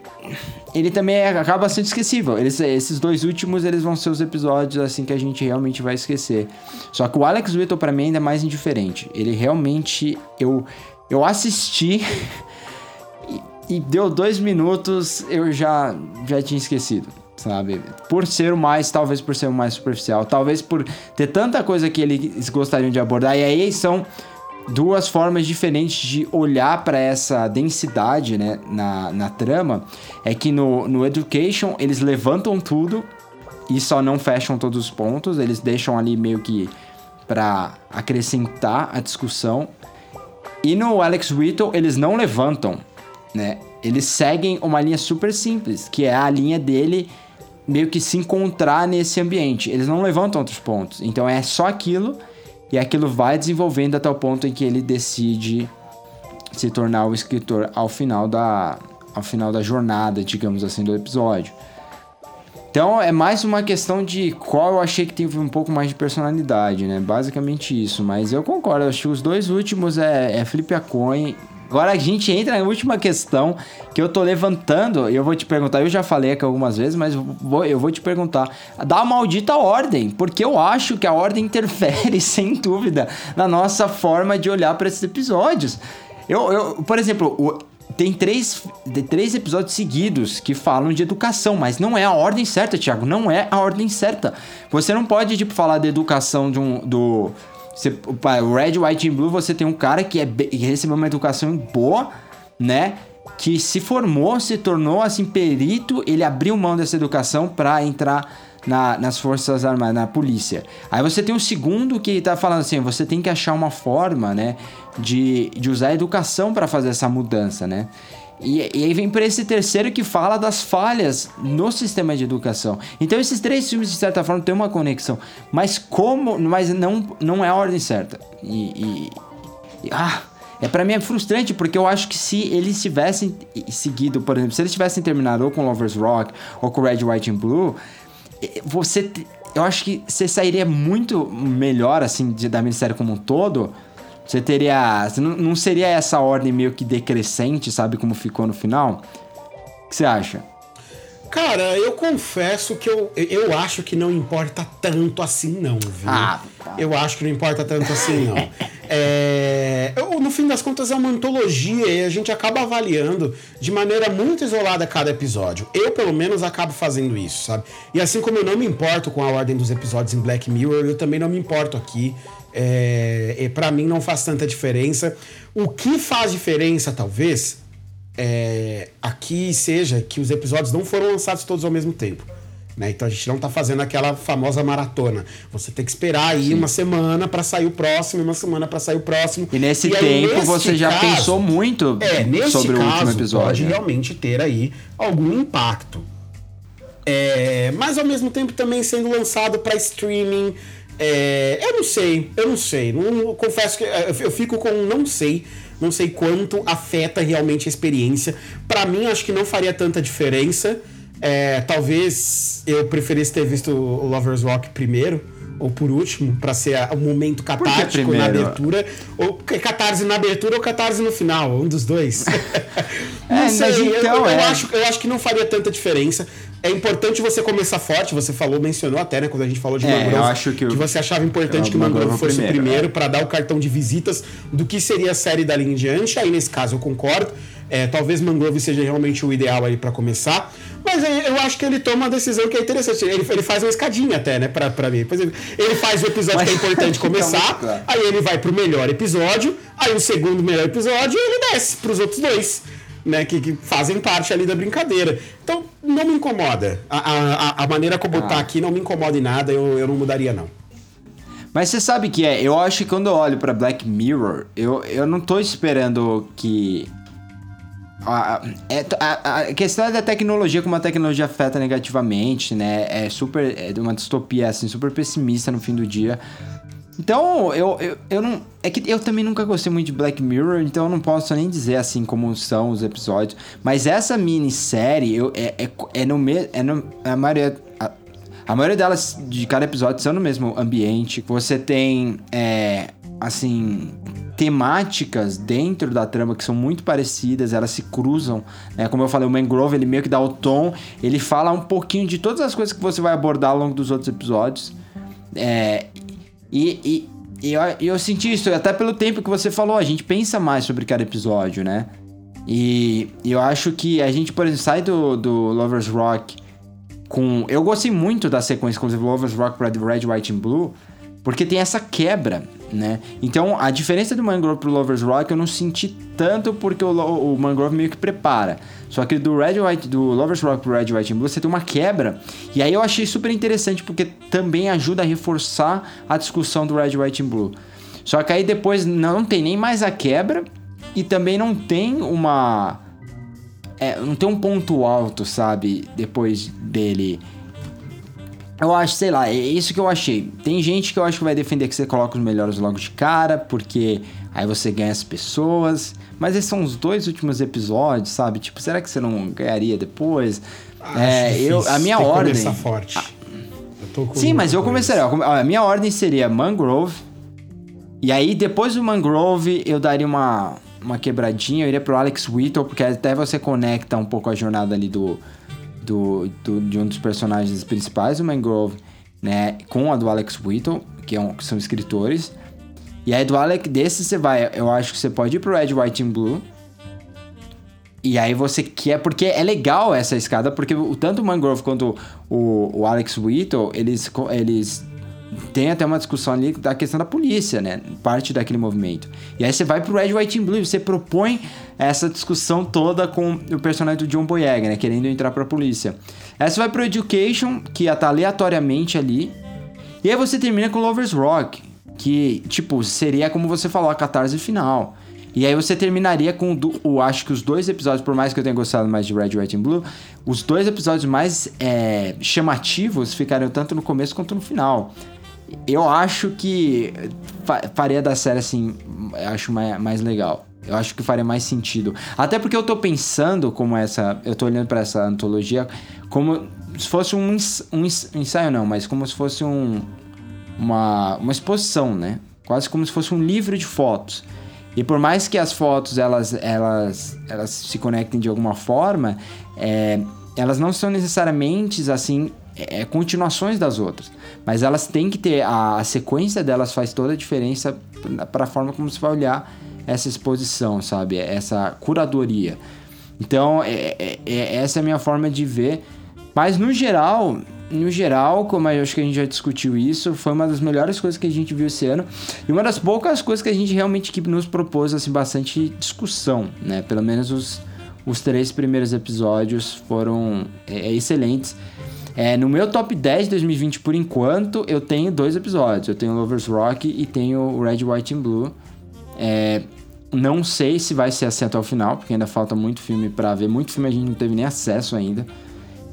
ele também é- acaba sendo esquecível. Eles, esses dois últimos, eles vão ser os episódios assim que a gente realmente vai esquecer. Só que o Alex Whittle pra mim ainda é mais indiferente. Ele realmente eu eu assisti e, e deu dois minutos, eu já já tinha esquecido, sabe? Por ser o mais, talvez por ser o mais superficial, talvez por ter tanta coisa que eles gostariam de abordar. E aí são duas formas diferentes de olhar para essa densidade né, na, na trama. É que no, no Education eles levantam tudo e só não fecham todos os pontos, eles deixam ali meio que para acrescentar a discussão. E no Alex Whittle eles não levantam, né? Eles seguem uma linha super simples, que é a linha dele meio que se encontrar nesse ambiente. Eles não levantam outros pontos. Então é só aquilo e aquilo vai desenvolvendo até o ponto em que ele decide se tornar o escritor ao final da ao final da jornada, digamos assim, do episódio. Então é mais uma questão de qual eu achei que teve um pouco mais de personalidade, né? Basicamente isso. Mas eu concordo, acho que os dois últimos é, é Flip a Coin. Agora a gente entra na última questão que eu tô levantando e eu vou te perguntar. Eu já falei aqui algumas vezes, mas vou, eu vou te perguntar. Da maldita ordem, porque eu acho que a ordem interfere, sem dúvida, na nossa forma de olhar para esses episódios. Eu, eu, por exemplo, o- tem três, três episódios seguidos que falam de educação, mas não é a ordem certa, Thiago. Não é a ordem certa. Você não pode, tipo, falar de educação de um. Do, você, Red, White and Blue, você tem um cara que, é, que recebeu uma educação boa, né? Que se formou, se tornou assim perito, ele abriu mão dessa educação pra entrar na- nas forças armadas, na polícia. Aí você tem o segundo que tá falando assim, você tem que achar uma forma, né, de, de usar a educação para fazer essa mudança, né? E, e aí vem para esse terceiro que fala das falhas no sistema de educação. Então esses três filmes de certa forma têm uma conexão, mas como, mas não não é a ordem certa. E, e- e- ah, é para mim é frustrante porque eu acho que se eles tivessem seguido, por exemplo, se eles tivessem terminado ou com Lovers Rock ou com Red, White and Blue, você eu acho que você sairia muito melhor assim de- da minissérie como um todo. Você teria, não, não seria essa ordem meio que decrescente, sabe como ficou no final? O que você acha? Cara, eu confesso que eu, eu acho que não importa tanto assim, não, viu? Ah, tá. Eu acho que não importa tanto assim, não. É, eu, no fim das contas, é uma antologia e a gente acaba avaliando de maneira muito isolada cada episódio. Eu, pelo menos, acabo fazendo isso, sabe? E assim como eu não me importo com a ordem dos episódios em Black Mirror, eu também não me importo aqui. É, e para mim não faz tanta diferença. O que faz diferença, talvez, é, aqui seja que os episódios não foram lançados todos ao mesmo tempo. Né? Então a gente não tá fazendo aquela famosa maratona. Você tem que esperar aí uma semana para sair o próximo, e uma semana para sair o próximo. E nesse aí, tempo neste você já caso- pensou muito é, nesse sobre o caso, último episódio. Pode né? realmente ter aí algum impacto. É, mas ao mesmo tempo também sendo lançado para streaming. é, eu não sei, eu não sei. Não, confesso que é, eu fico com um não sei. Não sei quanto afeta realmente a experiência. Pra mim, acho que não faria tanta diferença. É, talvez eu preferisse ter visto o Lovers Rock primeiro ou por último, pra ser o momento catártico na abertura. Ou catarse na abertura ou catarse no final, um dos dois. não É, sei, eu- então, eu, é. acho, eu acho que não faria tanta diferença. É importante você começar forte, você falou, mencionou até, né, quando a gente falou de É, Mangrove, eu acho que o- você achava importante o que o Mangrove Mangrove fosse o primeiro, primeiro pra dar o cartão de visitas do que seria a série dali em diante. Aí, nesse caso, eu concordo. É, talvez Mangrove seja realmente o ideal aí pra começar. Mas eu acho que ele toma uma decisão que é interessante. Ele, ele faz uma escadinha até, né, pra, pra mim. Por exemplo, ele faz o episódio Mas- que é importante começar, claro. aí ele vai pro melhor episódio, aí o segundo melhor episódio e ele desce pros outros dois. Né, que, que fazem parte ali da brincadeira. Então, não me incomoda. A, a, a- maneira como Ah. tá aqui não me incomoda em nada, eu, eu não mudaria, não. Mas você sabe que é, eu acho que quando eu olho pra Black Mirror, eu, eu não tô esperando que. A, é- a- a questão é da tecnologia, como a tecnologia afeta negativamente, né? É super. É uma distopia, assim, super pessimista no fim do dia. Então, eu, eu, eu não. É que eu também nunca gostei muito de Black Mirror, então eu não posso nem dizer assim como são os episódios. Mas essa minissérie, eu, é, é, é no mesmo. É no, a maioria. A, a maioria delas, de cada episódio, são no mesmo ambiente. Você tem, é, assim, temáticas dentro da trama que são muito parecidas, elas se cruzam. Né? Como eu falei, o Mangrove, ele meio que dá o tom, ele fala um pouquinho de todas as coisas que você vai abordar ao longo dos outros episódios. É, e, e, e eu, eu senti isso, até pelo tempo que você falou, a gente pensa mais sobre cada episódio, né? E, e eu acho que a gente, por exemplo, sai do, do Lovers Rock com. Eu gostei muito da sequência, inclusive Lovers Rock para Red, White and Blue, porque tem essa quebra, né? Então a diferença do Mangrove pro Lovers Rock eu não senti tanto porque o, o Mangrove meio que prepara. Só que do Red White, do Lovers Rock pro Red White and Blue você tem uma quebra. E aí eu achei super interessante porque também ajuda a reforçar a discussão do Red White and Blue. Só que aí depois não tem nem mais a quebra e também não tem uma é, não tem um ponto alto, sabe? Depois dele. Eu acho, sei lá, é isso que eu achei. Tem gente que eu acho que vai defender que você coloca os melhores logo de cara, porque aí você ganha as pessoas. Mas esses são os dois últimos episódios, sabe? Tipo, será que você não ganharia depois? é, Acho eu, difícil, a minha tem que ordem. começar forte. Eu tô com Sim, mas eu com começaria. A minha ordem seria Mangrove. E aí, depois do Mangrove, eu daria uma, uma quebradinha. Eu iria pro Alex Whittle, porque até você conecta um pouco a jornada ali do, do, do- de um dos personagens principais do Mangrove, né? Com a do Alex Whittle, que, é um- que são escritores. E aí, do Alex, desse você vai. Eu acho que você pode ir pro Red, White and Blue. E aí você quer, porque é legal essa escada, porque o, tanto o Mangrove quanto o, o Alex Whittle, eles, eles têm até uma discussão ali da questão da polícia, né? Parte daquele movimento. E aí você vai pro Red, White and Blue, você propõe essa discussão toda com o personagem do John Boyega, né? Querendo entrar pra polícia. Aí você vai pro Education, que estar aleatoriamente ali. E aí você termina com Lovers Rock, que, tipo, seria como você falou, a catarse final. E aí você terminaria com, o o, acho que os dois episódios, por mais que eu tenha gostado mais de Red, White and Blue, os dois episódios mais é, chamativos ficariam tanto no começo quanto no final. Eu acho que fa- faria da série, assim, acho mais, mais legal. Eu acho que faria mais sentido. Até porque eu tô pensando como essa... Eu tô olhando pra essa antologia como se fosse um, um ens- ensaio, não, mas como se fosse um, uma, uma exposição, né? Quase como se fosse um livro de fotos. E por mais que as fotos elas, elas, elas se conectem de alguma forma, é, elas não são necessariamente assim é, continuações das outras, mas elas têm que ter a, a sequência delas faz toda a diferença para a forma como se vai olhar essa exposição, sabe? Essa curadoria. Então, é, é, é, essa é a minha forma de ver. Mas no geral, no geral, como eu acho que a gente já discutiu isso, foi uma das melhores coisas que a gente viu esse ano e uma das poucas coisas que a gente realmente que nos propôs assim bastante discussão, né? Pelo menos os, os três primeiros episódios foram é, excelentes. É, no meu top 10 de 2020, por enquanto, eu tenho dois episódios. Eu tenho Lovers Rock e tenho Red, White and Blue. É, não sei se vai ser assim até o final, porque ainda falta muito filme para ver. Muito filme a gente não teve nem acesso ainda.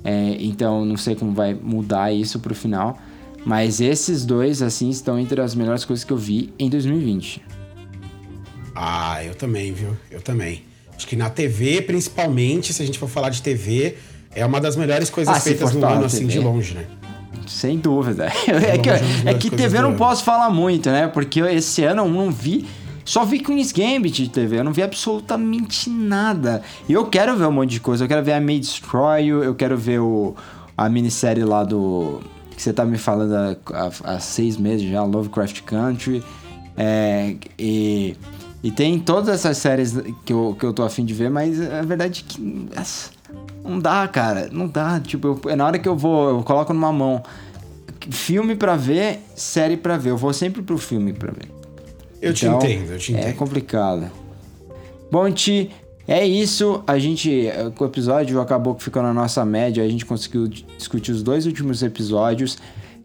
É, então não sei como vai mudar isso pro final. Mas esses dois, assim, estão entre as melhores coisas que eu vi em 2020. Ah, eu também, viu? Eu também. Acho que na TV, principalmente, se a gente for falar de TV, é uma das melhores coisas Ah, feitas no ano, assim, de longe, né? Sem dúvida. É que, é que TV eu não posso falar muito, né? Porque esse ano eu não vi. Só vi Queen's Gambit de TV, eu não vi absolutamente nada. E eu quero ver um monte de coisa. Eu quero ver a May Destroy eu quero ver o, a minissérie lá do. Que você tá me falando há, há- seis meses já, Lovecraft Country. É, e, e tem todas essas séries que eu, que eu tô afim de ver, mas a verdade é que. nossa, Não dá, cara. Não dá. Tipo, eu- na hora que eu vou, eu coloco numa mão filme pra ver, série pra ver. Eu vou sempre pro filme pra ver. Eu te Então, entendo, eu te É entendo. complicado. Bom, Ti, é isso. A gente. O episódio acabou que ficou na nossa média. A gente conseguiu discutir os dois últimos episódios.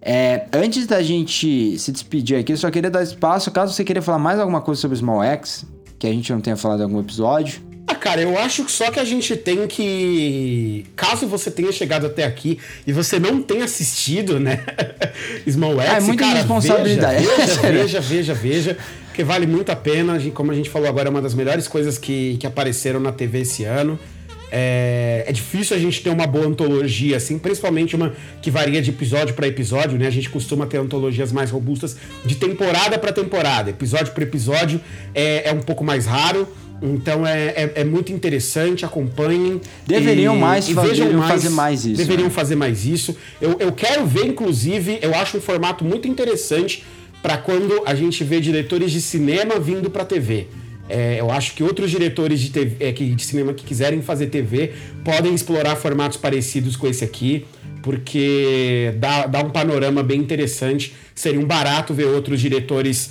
É, antes da gente se despedir aqui, eu só queria dar espaço, caso você queira falar mais alguma coisa sobre Small X, que a gente não tenha falado em algum episódio. Ah, cara, eu acho que só que a gente tem que. Caso você tenha chegado até aqui e você não tenha assistido, né? Small X, Ah, é muita cara, responsabilidade. Veja, veja, veja, veja, veja, porque vale muito a pena. Como a gente falou agora, é uma das melhores coisas que, que apareceram na TV esse ano. É, é difícil a gente ter uma boa antologia, assim, principalmente uma que varia de episódio para episódio, né? A gente costuma ter antologias mais robustas de temporada para temporada, episódio por episódio é, é um pouco mais raro. Então é, é, é muito interessante, acompanhem. Deveriam mais fa- vejam deveriam fazer mais isso, Deveriam né? fazer mais isso. Eu, eu quero ver, inclusive, eu acho um formato muito interessante para quando a gente vê diretores de cinema vindo para TV. É, eu acho que outros diretores de, TV, é, que- de cinema que quiserem fazer TV podem explorar formatos parecidos com esse aqui, porque dá, dá um panorama bem interessante. Seria um barato ver outros diretores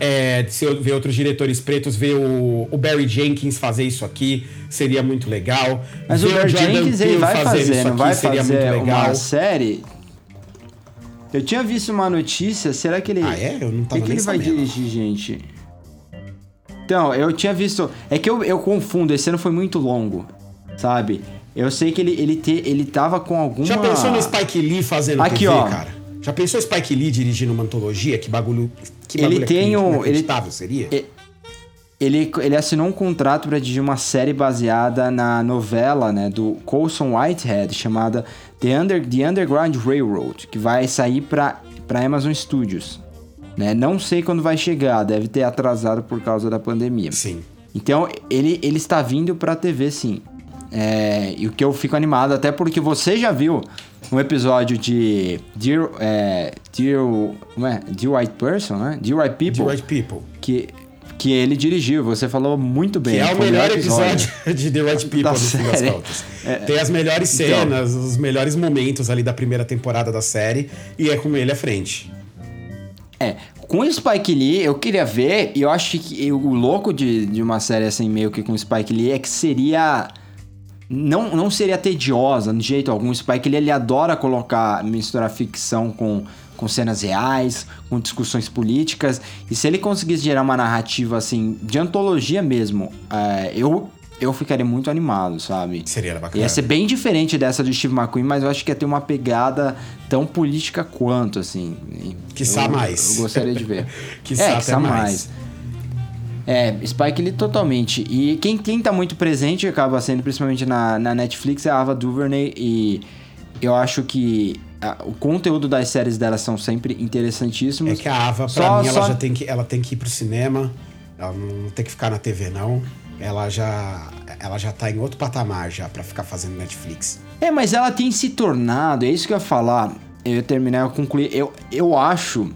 é, se eu ver outros diretores pretos, ver o, o Barry Jenkins fazer isso aqui, seria muito legal. Mas ver o Barry Jordan Jenkins ele vai fazendo fazer, isso aqui vai seria fazer muito legal. uma série. Eu tinha visto uma notícia, será que ele. Ah, é? Eu não tava O que, que nem ele vai sabendo. dirigir, gente? Então, eu tinha visto. É que eu, eu confundo, esse ano foi muito longo, sabe? Eu sei que ele, ele, te, ele tava com alguma. Já pensou no Spike Lee fazendo Aqui, TV, ó. cara? Já pensou Spike Lee dirigindo uma antologia? Que bagulho. Que Ele bagulho tem um- ele- seria? Ele, ele assinou um contrato para dirigir uma série baseada na novela né, do Colson Whitehead chamada The, Under, The Underground Railroad, que vai sair para Amazon Studios. Né? Não sei quando vai chegar, deve ter atrasado por causa da pandemia. Sim. Então ele, ele está vindo pra TV sim. É, e o que eu fico animado, até porque você já viu um episódio de Dear, é, Dear, como é? Dear White Person, né? Dear White People. The Right People. Que, que ele dirigiu, você falou muito bem. Que é o melhor episódio de The Right People, Da no fim das série. contas. Tem as melhores cenas, os melhores momentos ali da primeira temporada da série, e é com ele à frente. É, com o Spike Lee, eu queria ver, e eu acho que o louco de, de uma série assim, meio que com o Spike Lee, é que seria. Não, não seria tediosa de jeito algum. O Spike Lee ele adora colocar, misturar ficção com, com cenas reais, com discussões políticas. E se ele conseguisse gerar uma narrativa assim, de antologia mesmo, é, eu, eu ficaria muito animado, sabe? Seria bacana. Ia ser bem diferente dessa do Steve McQueen, mas eu acho que ia ter uma pegada tão política quanto, assim. Quiçá Eu- mais. Eu gostaria de ver. Quiçá é, mais. mais. É, Spike Lee totalmente. E quem, quem tá muito presente acaba sendo, principalmente na, na Netflix, é a Ava DuVernay. E eu acho que a- o conteúdo das séries dela são sempre interessantíssimos. É que a Ava, pra Só- mim, ela só- já tem que, ela tem que ir pro cinema. Ela não tem que ficar na TV, não. Ela já, ela já tá em outro patamar já para ficar fazendo Netflix. É, mas ela tem se tornado, é isso que eu ia falar. Eu ia terminar, eu concluir. Eu, eu acho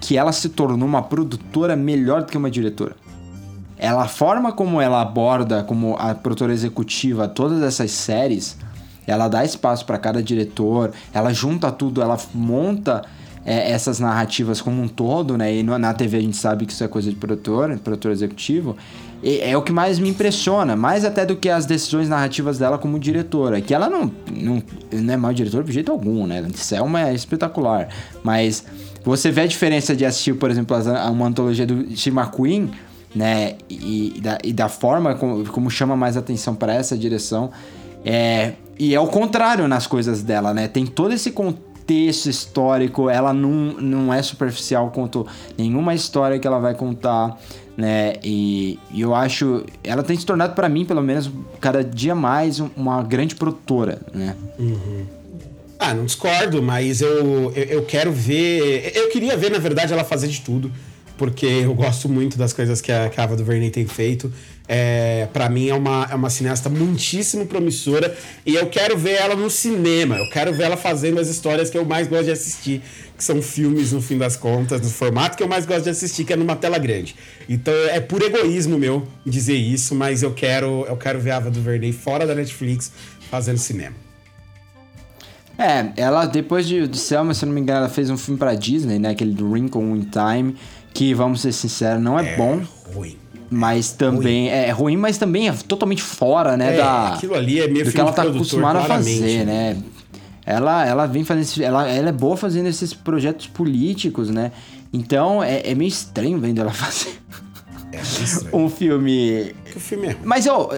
que ela se tornou uma produtora melhor do que uma diretora. Ela, a forma como ela aborda, como a produtora executiva, todas essas séries, ela dá espaço para cada diretor, ela junta tudo, ela monta é, essas narrativas como um todo, né? E na TV a gente sabe que isso é coisa de produtor, produtor executivo. E é o que mais me impressiona, mais até do que as decisões narrativas dela como diretora. Que ela não, não, não é mau diretor de jeito algum, né? Selma é espetacular. Mas você vê a diferença de assistir, por exemplo, uma antologia do Steve McQueen, né? E, e, da, e da forma como, como chama mais atenção para essa direção. É, e é o contrário nas coisas dela, né? Tem todo esse contexto histórico, ela não, não é superficial quanto nenhuma história que ela vai contar, né? E, e eu acho. Ela tem se tornado, para mim, pelo menos, cada dia mais uma grande produtora, né? Uhum. Ah, não discordo, mas eu, eu, eu, quero ver. Eu queria ver, na verdade, ela fazer de tudo porque eu gosto muito das coisas que a, que a Ava DuVernay tem feito. É, para mim é uma, é uma cineasta muitíssimo promissora e eu quero ver ela no cinema. Eu quero ver ela fazendo as histórias que eu mais gosto de assistir, que são filmes no fim das contas, no formato que eu mais gosto de assistir, que é numa tela grande. Então é por egoísmo meu dizer isso, mas eu quero eu quero ver a Ava DuVernay fora da Netflix fazendo cinema. É, ela depois de, de Selma, se não me engano, ela fez um filme para Disney, né, aquele do Wrinkle in Time que, vamos ser sinceros, não é, é bom. Ruim. Mas também ruim. é ruim, mas também é totalmente fora, né? É, da, aquilo ali é meio do que ela tá acostumada a fazer, né? né? Ela, ela vem fazendo. ela, ela é boa fazendo esses projetos políticos, né? Então é, é meio estranho vendo ela fazer é um filme. Que filme é. Mas eu.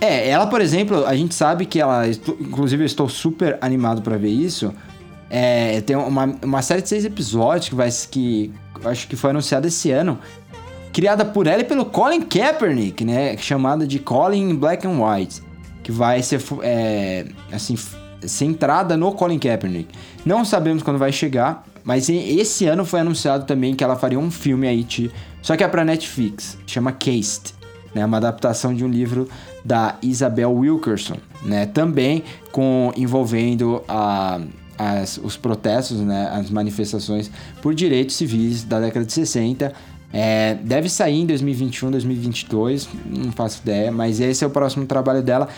É, ela, por exemplo, a gente sabe que ela. Inclusive, eu estou super animado para ver isso. É, tem uma, uma série de seis episódios que vai. que acho que foi anunciada esse ano, criada por ela e pelo Colin Kaepernick, né? Chamada de Colin in Black and White, que vai ser é, assim centrada no Colin Kaepernick. Não sabemos quando vai chegar, mas esse ano foi anunciado também que ela faria um filme aí, só que é para Netflix, chama Cased, né? Uma adaptação de um livro da Isabel Wilkerson, né? Também com envolvendo a as, os protestos, né, as manifestações por direitos civis da década de 60. É, deve sair em 2021, 2022, não faço ideia, mas esse é o próximo trabalho dela.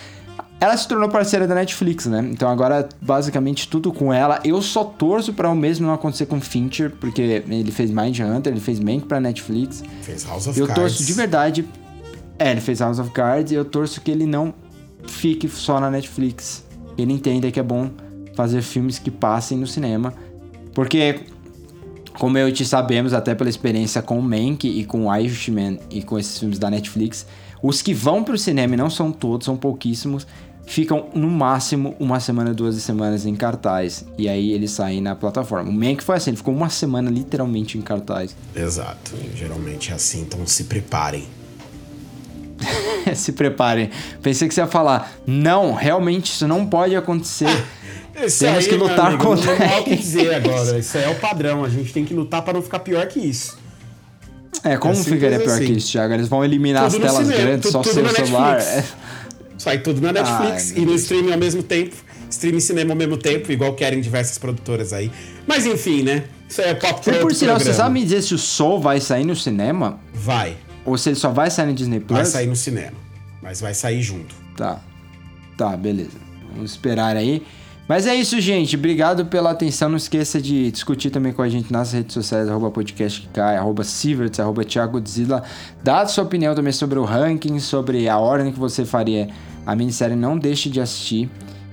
Ela se tornou parceira da Netflix, né? Então agora basicamente tudo com ela. Eu só torço para o mesmo não acontecer com Fincher, porque ele fez Mind Hunter, ele fez Mank para Netflix. Fez House of eu Cards. Eu torço de verdade. É, ele fez House of Cards e eu torço que ele não fique só na Netflix. Ele entenda que é bom fazer filmes que passem no cinema. Porque, como eu te sabemos, até pela experiência com o Mank e com o Irishman e com esses filmes da Netflix, os que vão para o cinema, e não são todos, são pouquíssimos, ficam no máximo uma semana, duas semanas em cartaz. E aí eles saem na plataforma. O Mank foi assim, ele ficou uma semana literalmente em cartaz. Exato. Geralmente é assim, então se preparem. se preparem. Pensei que você ia falar, não, realmente isso não pode acontecer. Isso Temos aí, que lutar amigo, contra não o que dizer agora. Isso é o padrão. A gente tem que lutar para não ficar pior que isso. É, como é ficaria pior assim. que isso, Thiago? Eles vão eliminar tudo as telas cinema, grandes, só seu celular. É... Sai tudo na Netflix Ai, e no streaming ao mesmo tempo. Streaming e cinema ao mesmo tempo, igual querem diversas produtoras aí. Mas enfim, né? Isso aí é pop pro Por sinal, você sabe me dizer se o Soul vai sair no cinema? Vai. Ou se ele só vai sair no Disney Plus? Vai sair no cinema. Mas vai sair junto. Tá. Tá, beleza. Vamos esperar aí. Mas é isso, gente. Obrigado pela atenção. Não esqueça de discutir também com a gente nas redes sociais, arroba podcast arroba Sieverts, arroba Thiago Dzilla. Dá sua opinião também sobre o ranking, sobre a ordem que você faria a minissérie. Não deixe de assistir.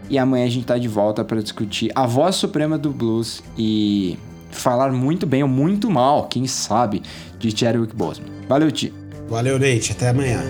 E amanhã a gente tá de volta para discutir a voz suprema do blues e falar muito bem ou muito mal, quem sabe, de Chadwick Boseman. Valeu, Ti. Valeu, Nate. Até amanhã.